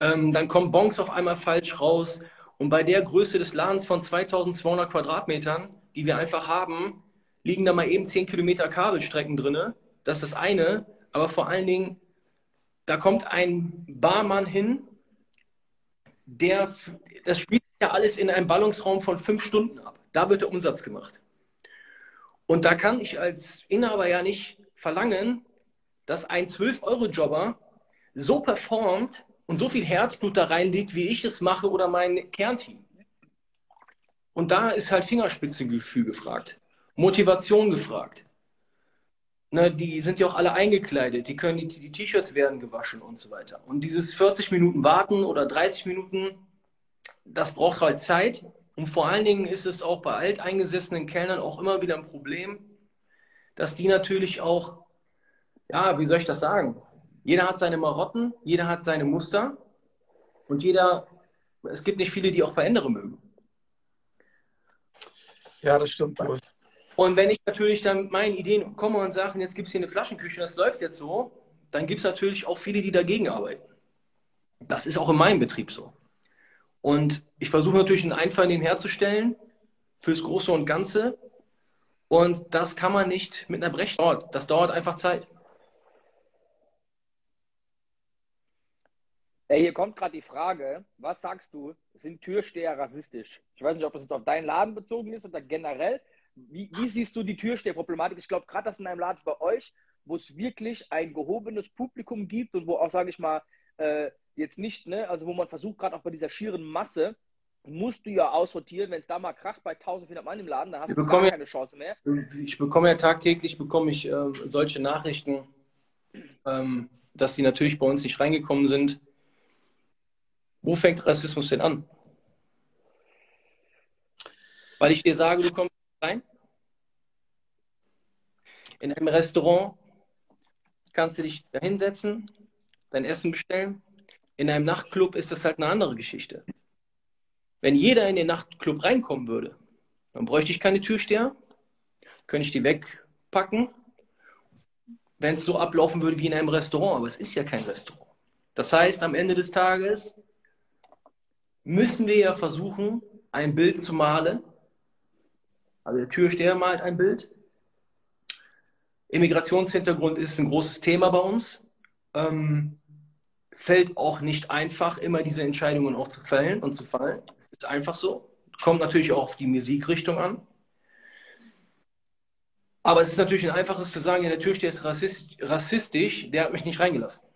Ähm, dann kommen Bonks auf einmal falsch raus und bei der Größe des Ladens von 2200 Quadratmetern, die wir einfach haben, liegen da mal eben 10 Kilometer Kabelstrecken drin. Das ist das eine. Aber vor allen Dingen, da kommt ein Barmann hin, der, das spielt ja alles in einem Ballungsraum von fünf Stunden ab. Da wird der Umsatz gemacht. Und da kann ich als Inhaber ja nicht verlangen, dass ein 12-Euro-Jobber so performt, und so viel Herzblut da reinlegt, wie ich es mache oder mein Kernteam. Und da ist halt Fingerspitzengefühl gefragt, Motivation gefragt. Ne, die sind ja auch alle eingekleidet, die können die T-Shirts werden gewaschen und so weiter. Und dieses 40 Minuten warten oder 30 Minuten, das braucht halt Zeit. Und vor allen Dingen ist es auch bei alteingesessenen Kellnern auch immer wieder ein Problem, dass die natürlich auch, ja, wie soll ich das sagen? Jeder hat seine Marotten, jeder hat seine Muster und jeder, es gibt nicht viele, die auch Veränderungen mögen. Ja, das stimmt wohl. Und wenn ich natürlich dann mit meinen Ideen komme und sage, jetzt gibt es hier eine Flaschenküche, das läuft jetzt so, dann gibt es natürlich auch viele, die dagegen arbeiten. Das ist auch in meinem Betrieb so. Und ich versuche natürlich einen Einvernehmen herzustellen fürs Große und Ganze. Und das kann man nicht mit einer Brechung. Das dauert einfach Zeit. Ja, hier kommt gerade die Frage, was sagst du, sind Türsteher rassistisch? Ich weiß nicht, ob das jetzt auf deinen Laden bezogen ist oder generell. Wie, wie siehst du die Türsteherproblematik? Ich glaube, gerade das in einem Laden bei euch, wo es wirklich ein gehobenes Publikum gibt und wo auch, sage ich mal, äh, jetzt nicht, ne, also wo man versucht, gerade auch bei dieser schieren Masse, musst du ja aussortieren, wenn es da mal kracht bei 1400 Mann im Laden, dann hast du gar keine Chance mehr. Ich bekomme ja tagtäglich bekomme ich äh, solche Nachrichten, ähm, dass die natürlich bei uns nicht reingekommen sind wo fängt Rassismus denn an? Weil ich dir sage, du kommst rein. In einem Restaurant kannst du dich da hinsetzen, dein Essen bestellen. In einem Nachtclub ist das halt eine andere Geschichte. Wenn jeder in den Nachtclub reinkommen würde, dann bräuchte ich keine Türsteher, könnte ich die wegpacken, wenn es so ablaufen würde wie in einem Restaurant. Aber es ist ja kein Restaurant. Das heißt, am Ende des Tages müssen wir ja versuchen, ein Bild zu malen. Also der Türsteher malt ein Bild. Immigrationshintergrund ist ein großes Thema bei uns. Ähm, fällt auch nicht einfach, immer diese Entscheidungen auch zu fällen und zu fallen. Es ist einfach so. Kommt natürlich auch auf die Musikrichtung an. Aber es ist natürlich ein einfaches zu sagen, ja, der Türsteher ist rassistisch, der hat mich nicht reingelassen.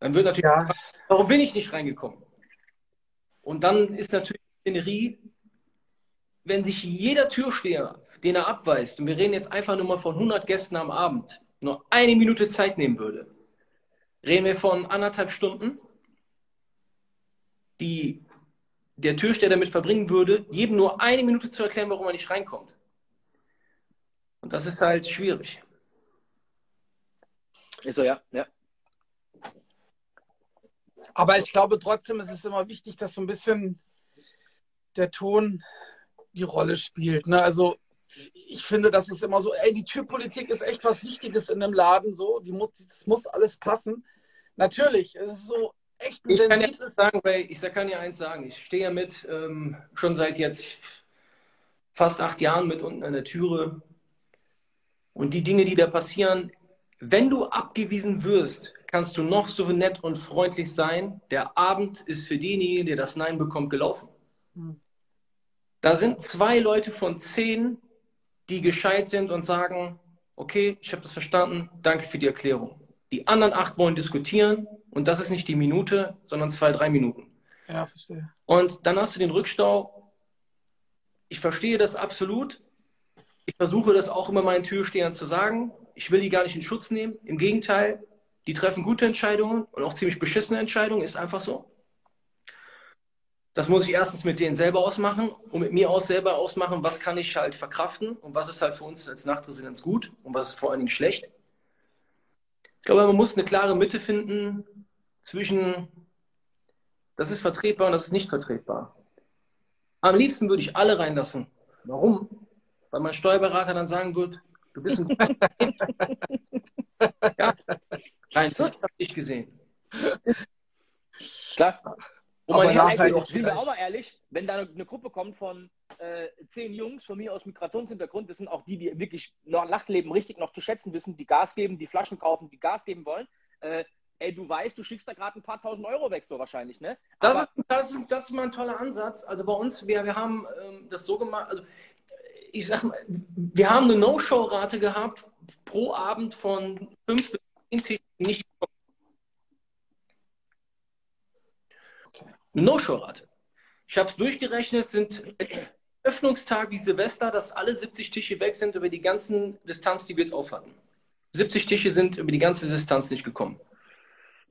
Dann wird natürlich, ja. warum bin ich nicht reingekommen? Und dann ist natürlich die Szenerie, wenn sich jeder Türsteher, den er abweist, und wir reden jetzt einfach nur mal von 100 Gästen am Abend, nur eine Minute Zeit nehmen würde, reden wir von anderthalb Stunden, die der Türsteher damit verbringen würde, jedem nur eine Minute zu erklären, warum er nicht reinkommt. Und das ist halt schwierig. Ist so, ja. ja. Aber ich glaube trotzdem, es ist immer wichtig, dass so ein bisschen der Ton die Rolle spielt. Ne? Also ich finde, das ist immer so, ey, die Türpolitik ist echt was Wichtiges in dem Laden, so, die muss, das muss alles passen. Natürlich, es ist so echt ein Ich kann ja sagen, weil ich kann ja eins sagen, ich stehe ja mit ähm, schon seit jetzt fast acht Jahren mit unten an der Türe und die Dinge, die da passieren, wenn du abgewiesen wirst, kannst du noch so nett und freundlich sein. Der Abend ist für denjenigen, der das Nein bekommt, gelaufen. Hm. Da sind zwei Leute von zehn, die gescheit sind und sagen, okay, ich habe das verstanden, danke für die Erklärung. Die anderen acht wollen diskutieren und das ist nicht die Minute, sondern zwei, drei Minuten. Ja, verstehe. Und dann hast du den Rückstau. Ich verstehe das absolut. Ich versuche das auch immer meinen Türstehern zu sagen. Ich will die gar nicht in Schutz nehmen. Im Gegenteil, die treffen gute Entscheidungen und auch ziemlich beschissene Entscheidungen, ist einfach so. Das muss ich erstens mit denen selber ausmachen und mit mir auch selber ausmachen, was kann ich halt verkraften und was ist halt für uns als Nachtresidenz gut und was ist vor allen Dingen schlecht. Ich glaube, man muss eine klare Mitte finden zwischen, das ist vertretbar und das ist nicht vertretbar. Am liebsten würde ich alle reinlassen. Warum? Weil mein Steuerberater dann sagen wird, du bist ein guter Ja, rein wirtschaftlich gesehen. Klar. Und man Aber auch sind wir auch mal ehrlich, wenn da eine Gruppe kommt von äh, zehn Jungs von mir aus Migrationshintergrund, das sind auch die, die wirklich noch Nachtleben richtig noch zu schätzen wissen, die Gas geben, die Flaschen kaufen, die Gas geben wollen. Äh, ey, du weißt, du schickst da gerade ein paar tausend Euro weg, so wahrscheinlich, ne? Das ist, das, ist, das ist mal ein toller Ansatz. Also bei uns, wir, wir haben ähm, das so gemacht, also ich sag mal, wir haben eine No-Show-Rate gehabt pro Abend von fünf bis nicht Eine No-Show-Rate. Ich habe es durchgerechnet, sind Öffnungstag wie Silvester, dass alle 70 Tische weg sind über die ganzen Distanz, die wir jetzt aufhatten. 70 Tische sind über die ganze Distanz nicht gekommen.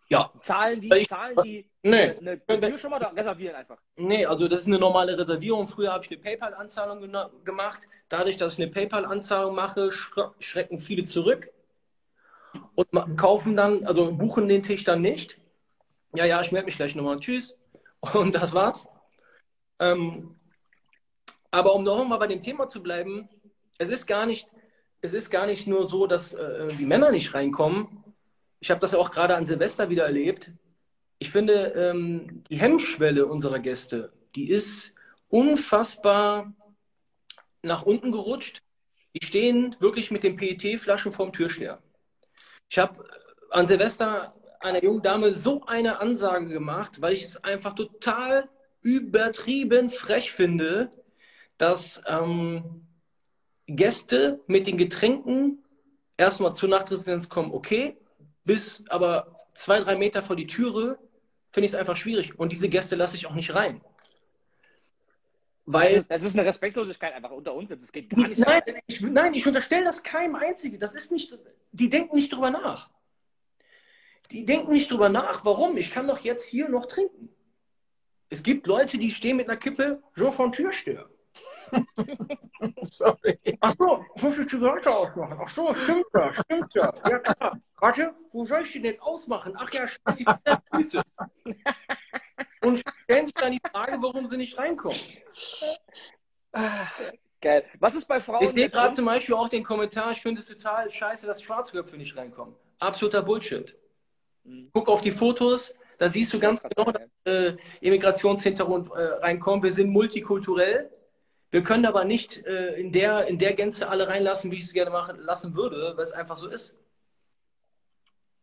Ja. Zahlen die, ich, zahlen die nee. eine, eine Tür schon mal oder reservieren einfach? Nee, also das ist eine normale Reservierung. Früher habe ich eine PayPal-Anzahlung gemacht. Dadurch, dass ich eine PayPal-Anzahlung mache, schrecken viele zurück und kaufen dann, also buchen den Tisch dann nicht. Ja, ja, ich melde mich gleich nochmal. Tschüss. Und das war's. Ähm, aber um noch mal bei dem Thema zu bleiben, es ist gar nicht, es ist gar nicht nur so, dass äh, die Männer nicht reinkommen. Ich habe das ja auch gerade an Silvester wieder erlebt. Ich finde, ähm, die Hemmschwelle unserer Gäste, die ist unfassbar nach unten gerutscht. Die stehen wirklich mit den PET-Flaschen vorm Türsteher. Ich habe an Silvester einer jungen Dame so eine Ansage gemacht, weil ich es einfach total übertrieben frech finde, dass ähm, Gäste mit den Getränken erstmal zur Nachtresidenz kommen, okay, bis aber zwei, drei Meter vor die Türe finde ich es einfach schwierig. Und diese Gäste lasse ich auch nicht rein. Weil, das ist eine Respektlosigkeit einfach unter uns. Das geht gar nicht. Nein, ich, nein, ich unterstelle das keinem Einzigen. Das ist nicht, die denken nicht drüber nach. Die denken nicht drüber nach, warum. Ich kann doch jetzt hier noch trinken. Es gibt Leute, die stehen mit einer Kippe so vor Türsteher. Sorry. Ach so, ich muss die Zigarette ausmachen. Ach so, stimmt ja, stimmt ja. Ja klar. Warte, wo soll ich den jetzt ausmachen? Ach ja, scheiß die Füße. Und stellen sich dann die Frage, warum sie nicht reinkommen. Geil. Was ist bei Frauen? Ich sehe gerade zum Beispiel auch den Kommentar, ich finde es total scheiße, dass Schwarzköpfe nicht reinkommen. Absoluter Bullshit. Mhm. Guck auf die Fotos, da siehst du ganz genau, dass äh, Immigrationshintergrund äh, reinkommt. Wir sind multikulturell. Wir können aber nicht äh, in, der, in der Gänze alle reinlassen, wie ich es gerne machen lassen würde, weil es einfach so ist.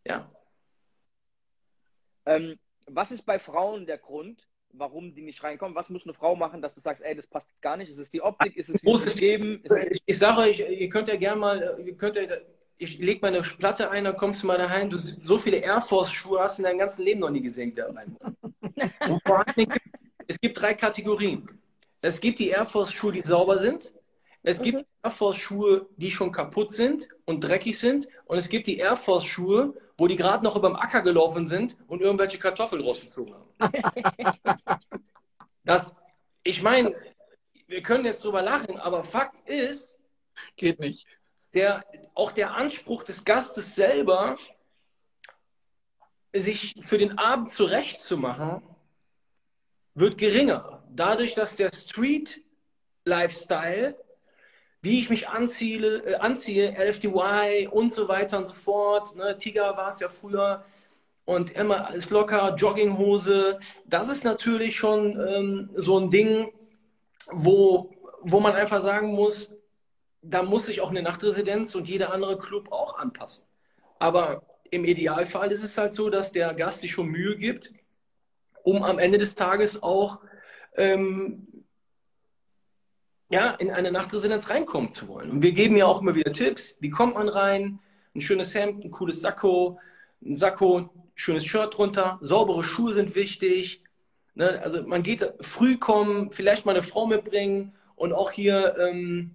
Ja. Ähm, was ist bei Frauen der Grund, warum die nicht reinkommen? Was muss eine Frau machen, dass du sagst, ey, das passt gar nicht? Ist es die Optik? Ist es wie es geben? Ich, ich sage euch, ihr könnt ja gerne mal, ihr könnt ja ich lege meine Platte ein, dann kommst du mal daheim, du so viele Air Force-Schuhe hast du in deinem ganzen Leben noch nie gesehen, der rein. es gibt drei Kategorien. Es gibt die Air Force-Schuhe, die sauber sind. Es gibt Mhm. Air Force Schuhe, die schon kaputt sind und dreckig sind. Und es gibt die Air Force Schuhe, wo die gerade noch über dem Acker gelaufen sind und irgendwelche Kartoffeln rausgezogen haben. das, ich meine, wir können jetzt drüber lachen, aber Fakt ist, Geht nicht. der, auch der Anspruch des Gastes selber, sich für den Abend zurechtzumachen, wird geringer. Dadurch, dass der Street-Lifestyle, wie ich mich anziehe, äh, anziehe, LFDY und so weiter und so fort, ne, Tiger war es ja früher. Und immer alles locker, Jogginghose, das ist natürlich schon ähm, so ein Ding, wo, wo man einfach sagen muss, da muss sich auch eine Nachtresidenz und jeder andere Club auch anpassen. Aber im Idealfall ist es halt so, dass der Gast sich schon Mühe gibt, um am Ende des Tages auch ähm, ja, in eine Nachtresidenz reinkommen zu wollen. Und wir geben ja auch immer wieder Tipps. Wie kommt man rein? Ein schönes Hemd, ein cooles Sakko, ein Sakko, schönes Shirt drunter, saubere Schuhe sind wichtig. Ne? Also man geht früh kommen, vielleicht mal eine Frau mitbringen und auch hier ähm,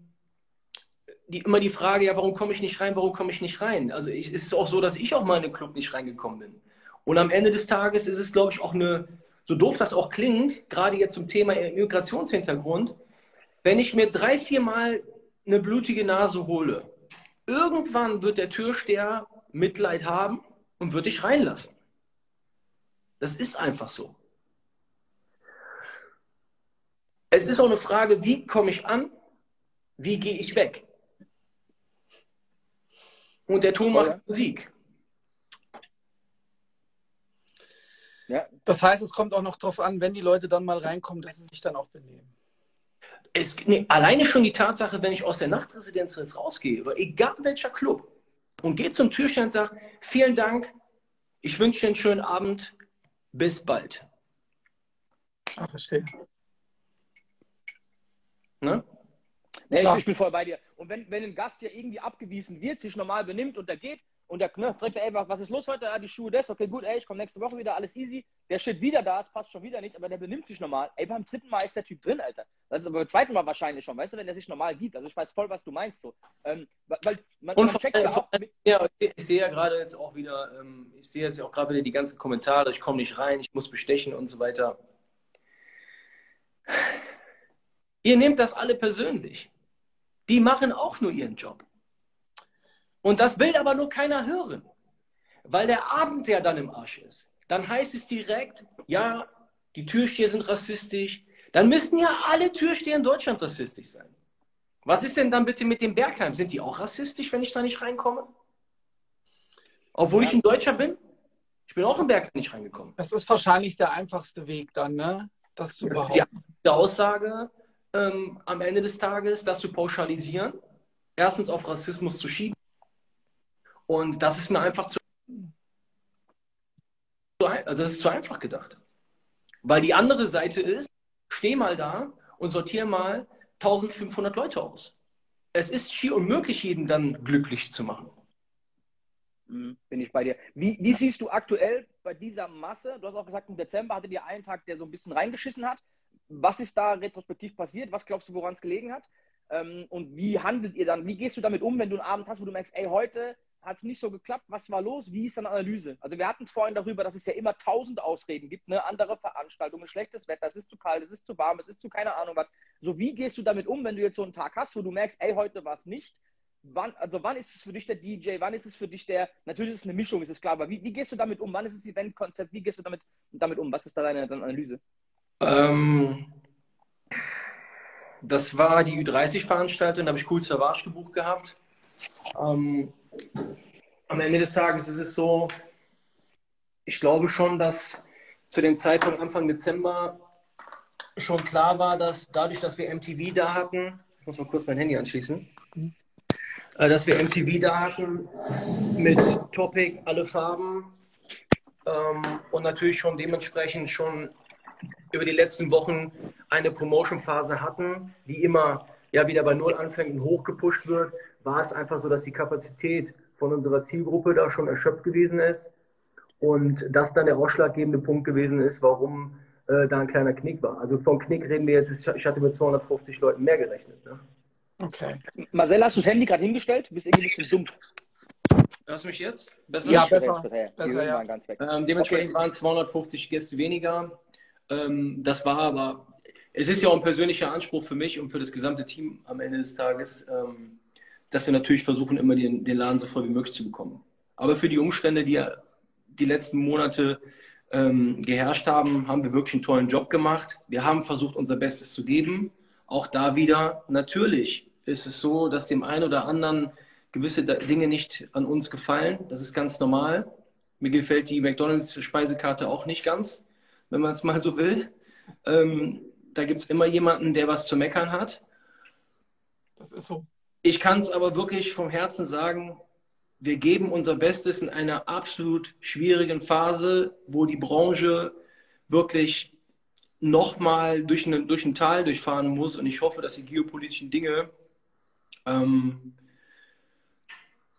die, immer die Frage, ja, warum komme ich nicht rein, warum komme ich nicht rein? Also ich, es ist auch so, dass ich auch mal in den Club nicht reingekommen bin. Und am Ende des Tages ist es, glaube ich, auch eine, so doof das auch klingt, gerade jetzt zum Thema Migrationshintergrund, wenn ich mir drei, vier Mal eine blutige Nase hole, irgendwann wird der Türsteher Mitleid haben und wird dich reinlassen. Das ist einfach so. Es ist auch eine Frage, wie komme ich an, wie gehe ich weg? Und der Ton macht Ja. Musik. Ja, Das heißt, es kommt auch noch drauf an, wenn die Leute dann mal reinkommen, dass sie sich dann auch benehmen. Es, nee, alleine schon die Tatsache, wenn ich aus der Nachtresidenz jetzt rausgehe, oder egal welcher Club, und gehe zum Türsteher und sage, vielen Dank, ich wünsche dir einen schönen Abend, bis bald. Ah, verstehe. Ne? Nee, ich, ich bin voll bei dir. Und wenn, wenn ein Gast ja irgendwie abgewiesen wird, sich normal benimmt und der geht und der ne, fragt, ey, was ist los heute? Ah, die Schuhe das, okay, gut, ey, ich komme nächste Woche wieder, alles easy. Der steht wieder da, es passt schon wieder nicht, aber der benimmt sich normal. Ey, beim dritten Mal ist der Typ drin, Alter. Das ist aber beim zweiten Mal wahrscheinlich schon, weißt du, wenn der sich normal gibt. Also ich weiß voll, was du meinst so. Ähm, weil man, Und man checkt ja auch ja, ich sehe ja gerade jetzt auch wieder, ähm, ich sehe jetzt ja auch gerade wieder die ganzen Kommentare, ich komme nicht rein, ich muss bestechen und so weiter. Ihr nehmt das alle persönlich. Die machen auch nur ihren Job. Und das will aber nur keiner hören. Weil der Abend ja dann im Arsch ist. Dann heißt es direkt, ja, die Türsteher sind rassistisch. Dann müssen ja alle Türsteher in Deutschland rassistisch sein. Was ist denn dann bitte mit dem Bergheim? Sind die auch rassistisch, wenn ich da nicht reinkomme? Obwohl Ja. ich ein Deutscher bin? Ich bin auch im Bergheim nicht reingekommen. Das ist wahrscheinlich der einfachste Weg dann, ne? Das zu Das ist die Aussage ähm, am Ende des Tages, das zu pauschalisieren, erstens auf Rassismus zu schieben. Und das ist mir einfach zu, das ist zu einfach gedacht. Weil die andere Seite ist, steh mal da und sortier mal 1500 Leute aus. Es ist schier unmöglich, jeden dann glücklich zu machen. Mhm, bin ich bei dir. Wie, wie siehst du aktuell bei dieser Masse? Du hast auch gesagt, im Dezember hattet ihr einen Tag, der so ein bisschen reingeschissen hat. Was ist da retrospektiv passiert? Was glaubst du, woran es gelegen hat? Ähm, und wie handelt ihr dann? Wie gehst du damit um, wenn du einen Abend hast, wo du merkst, ey, heute hat es nicht so geklappt, was war los? Wie ist deine Analyse? Also wir hatten es vorhin darüber, dass es ja immer tausend Ausreden gibt, ne? andere Veranstaltungen, schlechtes Wetter, es ist zu kalt, es ist zu warm, es ist zu keine Ahnung was. So, wie gehst du damit um, wenn du jetzt so einen Tag hast, wo du merkst, ey, heute war es nicht? Wann, also wann ist es für dich der DJ, wann ist es für dich der, natürlich ist es eine Mischung, ist es klar, aber wie, wie gehst du damit um? Wann ist es Eventkonzept? Wie gehst du damit, damit um? Was ist da deine, deine Analyse? Ähm, das war die Ü30-Veranstaltung, da habe ich Cool Savage gebucht gehabt. Ähm, am Ende des Tages ist es so, ich glaube schon, dass zu dem Zeitpunkt Anfang Dezember schon klar war, dass dadurch, dass wir MTV da hatten, ich muss mal kurz mein Handy anschließen, äh, dass wir MTV da hatten mit Topic, alle Farben ähm, und natürlich schon dementsprechend schon über die letzten Wochen eine Promotion-Phase hatten, die immer ja wieder bei Null anfängt und hochgepusht wird, war es einfach so, dass die Kapazität von unserer Zielgruppe da schon erschöpft gewesen ist und das dann der ausschlaggebende Punkt gewesen ist, warum äh, da ein kleiner Knick war. Also vom Knick reden wir jetzt, ich hatte mit 250 Leuten mehr gerechnet. Ne? Okay. Marcel, hast du das Handy gerade hingestellt? Du bist irgendwie ein bisschen dumm. Hörst du mich jetzt? Besser? Ja, Ich besser. Besser, Höhen ja. waren ganz weg. Ähm, dementsprechend Okay. waren es 250 Gäste weniger. Ähm, das war aber, es ist ja auch ein persönlicher Anspruch für mich und für das gesamte Team am Ende des Tages, ähm, dass wir natürlich versuchen, immer den, den Laden so voll wie möglich zu bekommen. Aber für die Umstände, die ja die letzten Monate ähm, geherrscht haben, haben wir wirklich einen tollen Job gemacht. Wir haben versucht, unser Bestes zu geben. Auch da wieder, natürlich ist es so, dass dem einen oder anderen gewisse Dinge nicht an uns gefallen. Das ist ganz normal. Mir gefällt die McDonalds-Speisekarte auch nicht ganz, wenn man es mal so will. Ähm, da gibt es immer jemanden, der was zu meckern hat. Das ist so. Ich kann es aber wirklich vom Herzen sagen, wir geben unser Bestes in einer absolut schwierigen Phase, wo die Branche wirklich nochmal durch, eine, durch ein Tal durchfahren muss. Und ich hoffe, dass die geopolitischen Dinge ähm,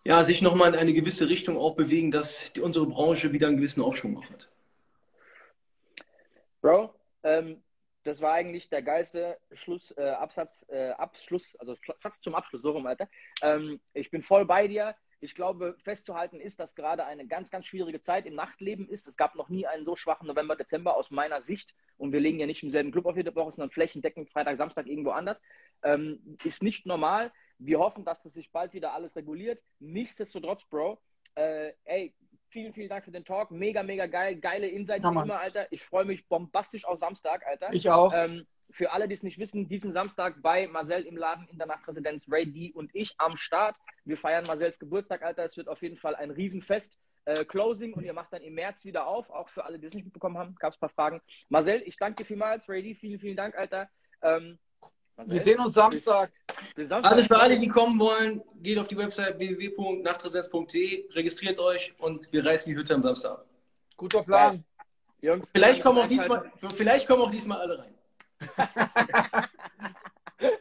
ja, sich nochmal in eine gewisse Richtung auch bewegen, dass die, unsere Branche wieder einen gewissen Aufschwung macht. Bro, ähm, das war eigentlich der geilste Schluss, äh, Absatz, äh, Abschluss, also Satz zum Abschluss, so rum, Alter. Ähm, ich bin voll bei dir. Ich glaube, festzuhalten ist, dass gerade eine ganz, ganz schwierige Zeit im Nachtleben ist. Es gab noch nie einen so schwachen November, Dezember aus meiner Sicht. Und wir legen ja nicht im selben Club auf jede Woche, sondern flächendeckend Freitag, Samstag irgendwo anders. Ähm, ist nicht normal. Wir hoffen, dass es sich bald wieder alles reguliert. Nichtsdestotrotz, Bro, äh, ey, vielen, vielen Dank für den Talk. Mega, mega geil. Geile Insights wie immer, Alter. Ich freue mich bombastisch auf Samstag, Alter. Ich auch. Ähm, für alle, die es nicht wissen, diesen Samstag bei Marcel im Laden in der Nachtresidenz Ray D und ich am Start. Wir feiern Marcels Geburtstag, Alter. Es wird auf jeden Fall ein Riesenfest. Äh, Closing und ihr macht dann im März wieder auf. Auch für alle, die es nicht mitbekommen haben, gab es ein paar Fragen. Marcel, ich danke dir vielmals. Ray D, vielen, vielen Dank, Alter. Ähm, Wir sehen uns Samstag. Bis, bis Samstag. Also für alle, die kommen wollen, geht auf die Website www.nachtresidenz.de, registriert euch und wir reißen die Hütte am Samstag. Guter Plan. Jungs, Vielleicht kommen auch diesmal, vielleicht kommen auch diesmal alle rein.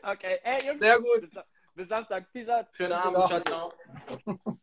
Okay, ey, Jungs. Sehr gut. Bis, bis Samstag. Peace out. Schönen Abend, ciao, ciao.